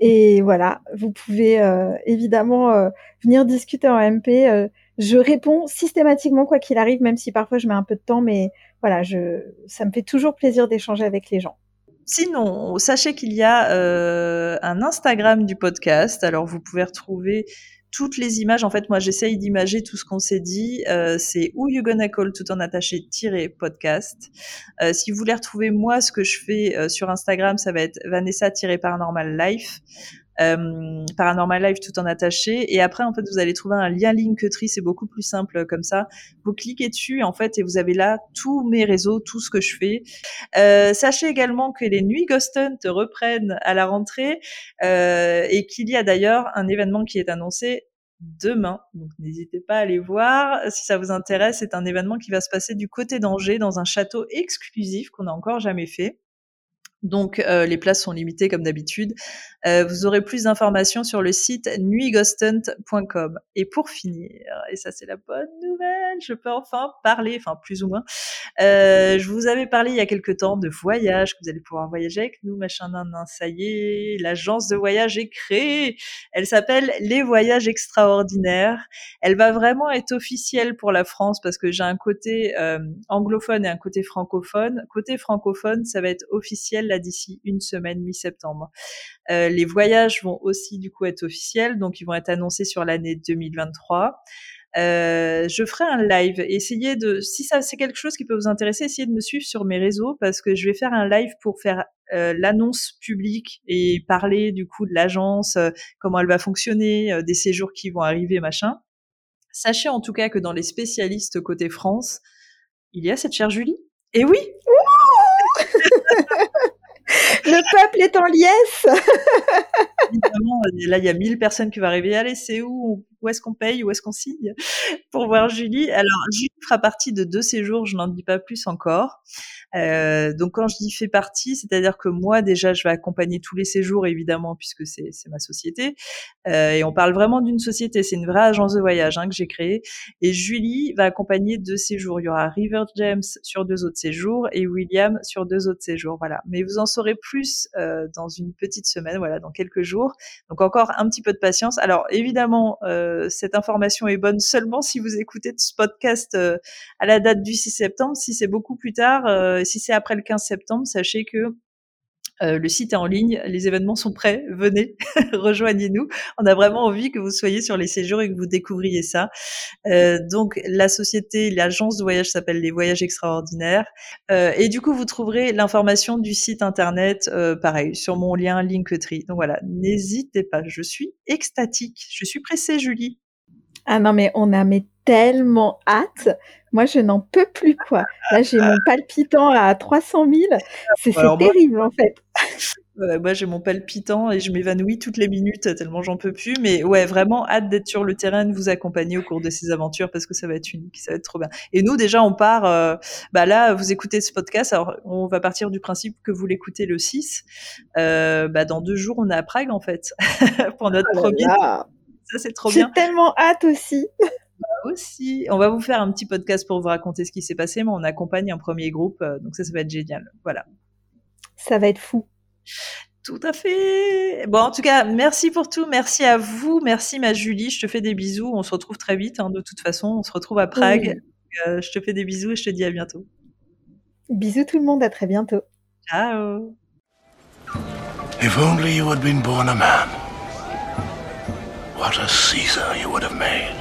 [SPEAKER 3] Et voilà, vous pouvez euh, évidemment euh, venir discuter en MP. Euh, je réponds systématiquement quoi qu'il arrive, même si parfois je mets un peu de temps, mais voilà, ça me fait toujours plaisir d'échanger avec les gens.
[SPEAKER 2] Sinon, sachez qu'il y a euh, un Instagram du podcast. Alors, vous pouvez retrouver toutes les images. En fait, moi, j'essaye d'imager tout ce qu'on s'est dit. Euh, c'est Who You Gonna Call tout en attaché podcast. Euh, si vous voulez retrouver moi, ce que je fais sur Instagram, ça va être Vanessa-Paranormal Life euh, Paranormal Life tout en attaché. Et après, en fait, vous allez trouver un lien Linktree, c'est beaucoup plus simple comme ça. Vous cliquez dessus, en fait, et vous avez là tous mes réseaux, tout ce que je fais. Euh, sachez également que les nuits Ghost Hunt reprennent à la rentrée euh, et qu'il y a d'ailleurs un événement qui est annoncé demain. Donc n'hésitez pas à aller voir si ça vous intéresse. C'est un événement qui va se passer du côté d'Angers dans un château exclusif qu'on n'a encore jamais fait. Donc euh, les places sont limitées comme d'habitude. Euh, vous aurez plus d'informations sur le site nuitghosthunt.com. Et pour finir, et ça c'est la bonne nouvelle, je peux enfin parler, enfin plus ou moins. Euh, je vous avais parlé il y a quelque temps de voyage, que vous allez pouvoir voyager avec nous, machin, nan, nan, ça y est, l'agence de voyage est créée. Elle s'appelle Les Voyages Extraordinaires. Elle va vraiment être officielle pour la France parce que j'ai un côté anglophone et un côté francophone. Côté francophone, ça va être officiel d'ici une semaine, mi-septembre. Euh, les voyages vont aussi du coup être officiels, donc ils vont être annoncés sur l'année 2023. Euh, je ferai un live. Essayez de, si ça c'est quelque chose qui peut vous intéresser, essayez de me suivre sur mes réseaux parce que je vais faire un live pour faire euh, l'annonce publique et parler du coup de l'agence, comment elle va fonctionner, des séjours qui vont arriver, machin. Sachez en tout cas que dans les spécialistes côté France, il y a cette chère Julie. Et oui.
[SPEAKER 3] Le peuple est en liesse.
[SPEAKER 2] Là, il y a 1000 personnes qui vont arriver. Allez, c'est où? Où est-ce qu'on paye Où est-ce qu'on signe [LAUGHS] Pour voir Julie. Alors, Julie fera partie de deux séjours, je n'en dis pas plus encore. Euh, donc quand je dis fait partie, c'est-à-dire que moi déjà je vais accompagner tous les séjours évidemment puisque c'est ma société euh, et on parle vraiment d'une société, c'est une vraie agence de voyage hein, que j'ai créée et Julie va accompagner deux séjours. Il y aura River James sur deux autres séjours et William sur deux autres séjours. Voilà, mais vous en saurez plus euh, dans une petite semaine, voilà, dans quelques jours. Donc encore un petit peu de patience. Alors évidemment, cette information est bonne seulement si vous écoutez ce podcast à la date du 6 septembre. Si c'est beaucoup plus tard, si c'est après le 15 septembre, sachez que euh, le site est en ligne, les événements sont prêts, venez, [LAUGHS] rejoignez-nous. On a vraiment envie que vous soyez sur les séjours et que vous découvriez ça. Euh, donc la société, l'agence de voyage s'appelle Les Voyages Extraordinaires. Euh, et du coup, vous trouverez l'information du site internet, pareil, sur mon lien Linktree. Donc voilà, n'hésitez pas, je suis extatique, je suis pressée, Julie.
[SPEAKER 3] Ah non, mais on a mais tellement hâte. Moi, je n'en peux plus, quoi. Là, j'ai mon palpitant à 300 000. C'est terrible, en fait.
[SPEAKER 2] Moi, j'ai mon palpitant et je m'évanouis toutes les minutes tellement j'en peux plus. Mais ouais, vraiment hâte d'être sur le terrain, de vous accompagner au cours de ces aventures parce que ça va être unique, ça va être trop bien. Et nous, déjà, on part. Euh, bah là, vous écoutez ce podcast. Alors, on va partir du principe que vous l'écoutez le 6. Euh, bah, dans deux jours, on est à Prague, en fait, [LAUGHS] pour notre oh premier. Ça, c'est trop bien.
[SPEAKER 3] J'ai tellement hâte aussi.
[SPEAKER 2] Bah, aussi. On va vous faire un petit podcast pour vous raconter ce qui s'est passé, mais on accompagne un premier groupe, euh, donc ça, ça va être génial. Voilà.
[SPEAKER 3] Ça va être fou.
[SPEAKER 2] Tout à fait. Bon, en tout cas, merci pour tout. Merci à vous. Merci, ma Julie. Je te fais des bisous. On se retrouve très vite, hein, de toute façon. On se retrouve à Prague. Euh, je te fais des bisous et je te dis à bientôt.
[SPEAKER 3] Bisous tout le monde. À très bientôt.
[SPEAKER 2] Ciao.
[SPEAKER 4] If only you had been born a man. What a Caesar you would have made.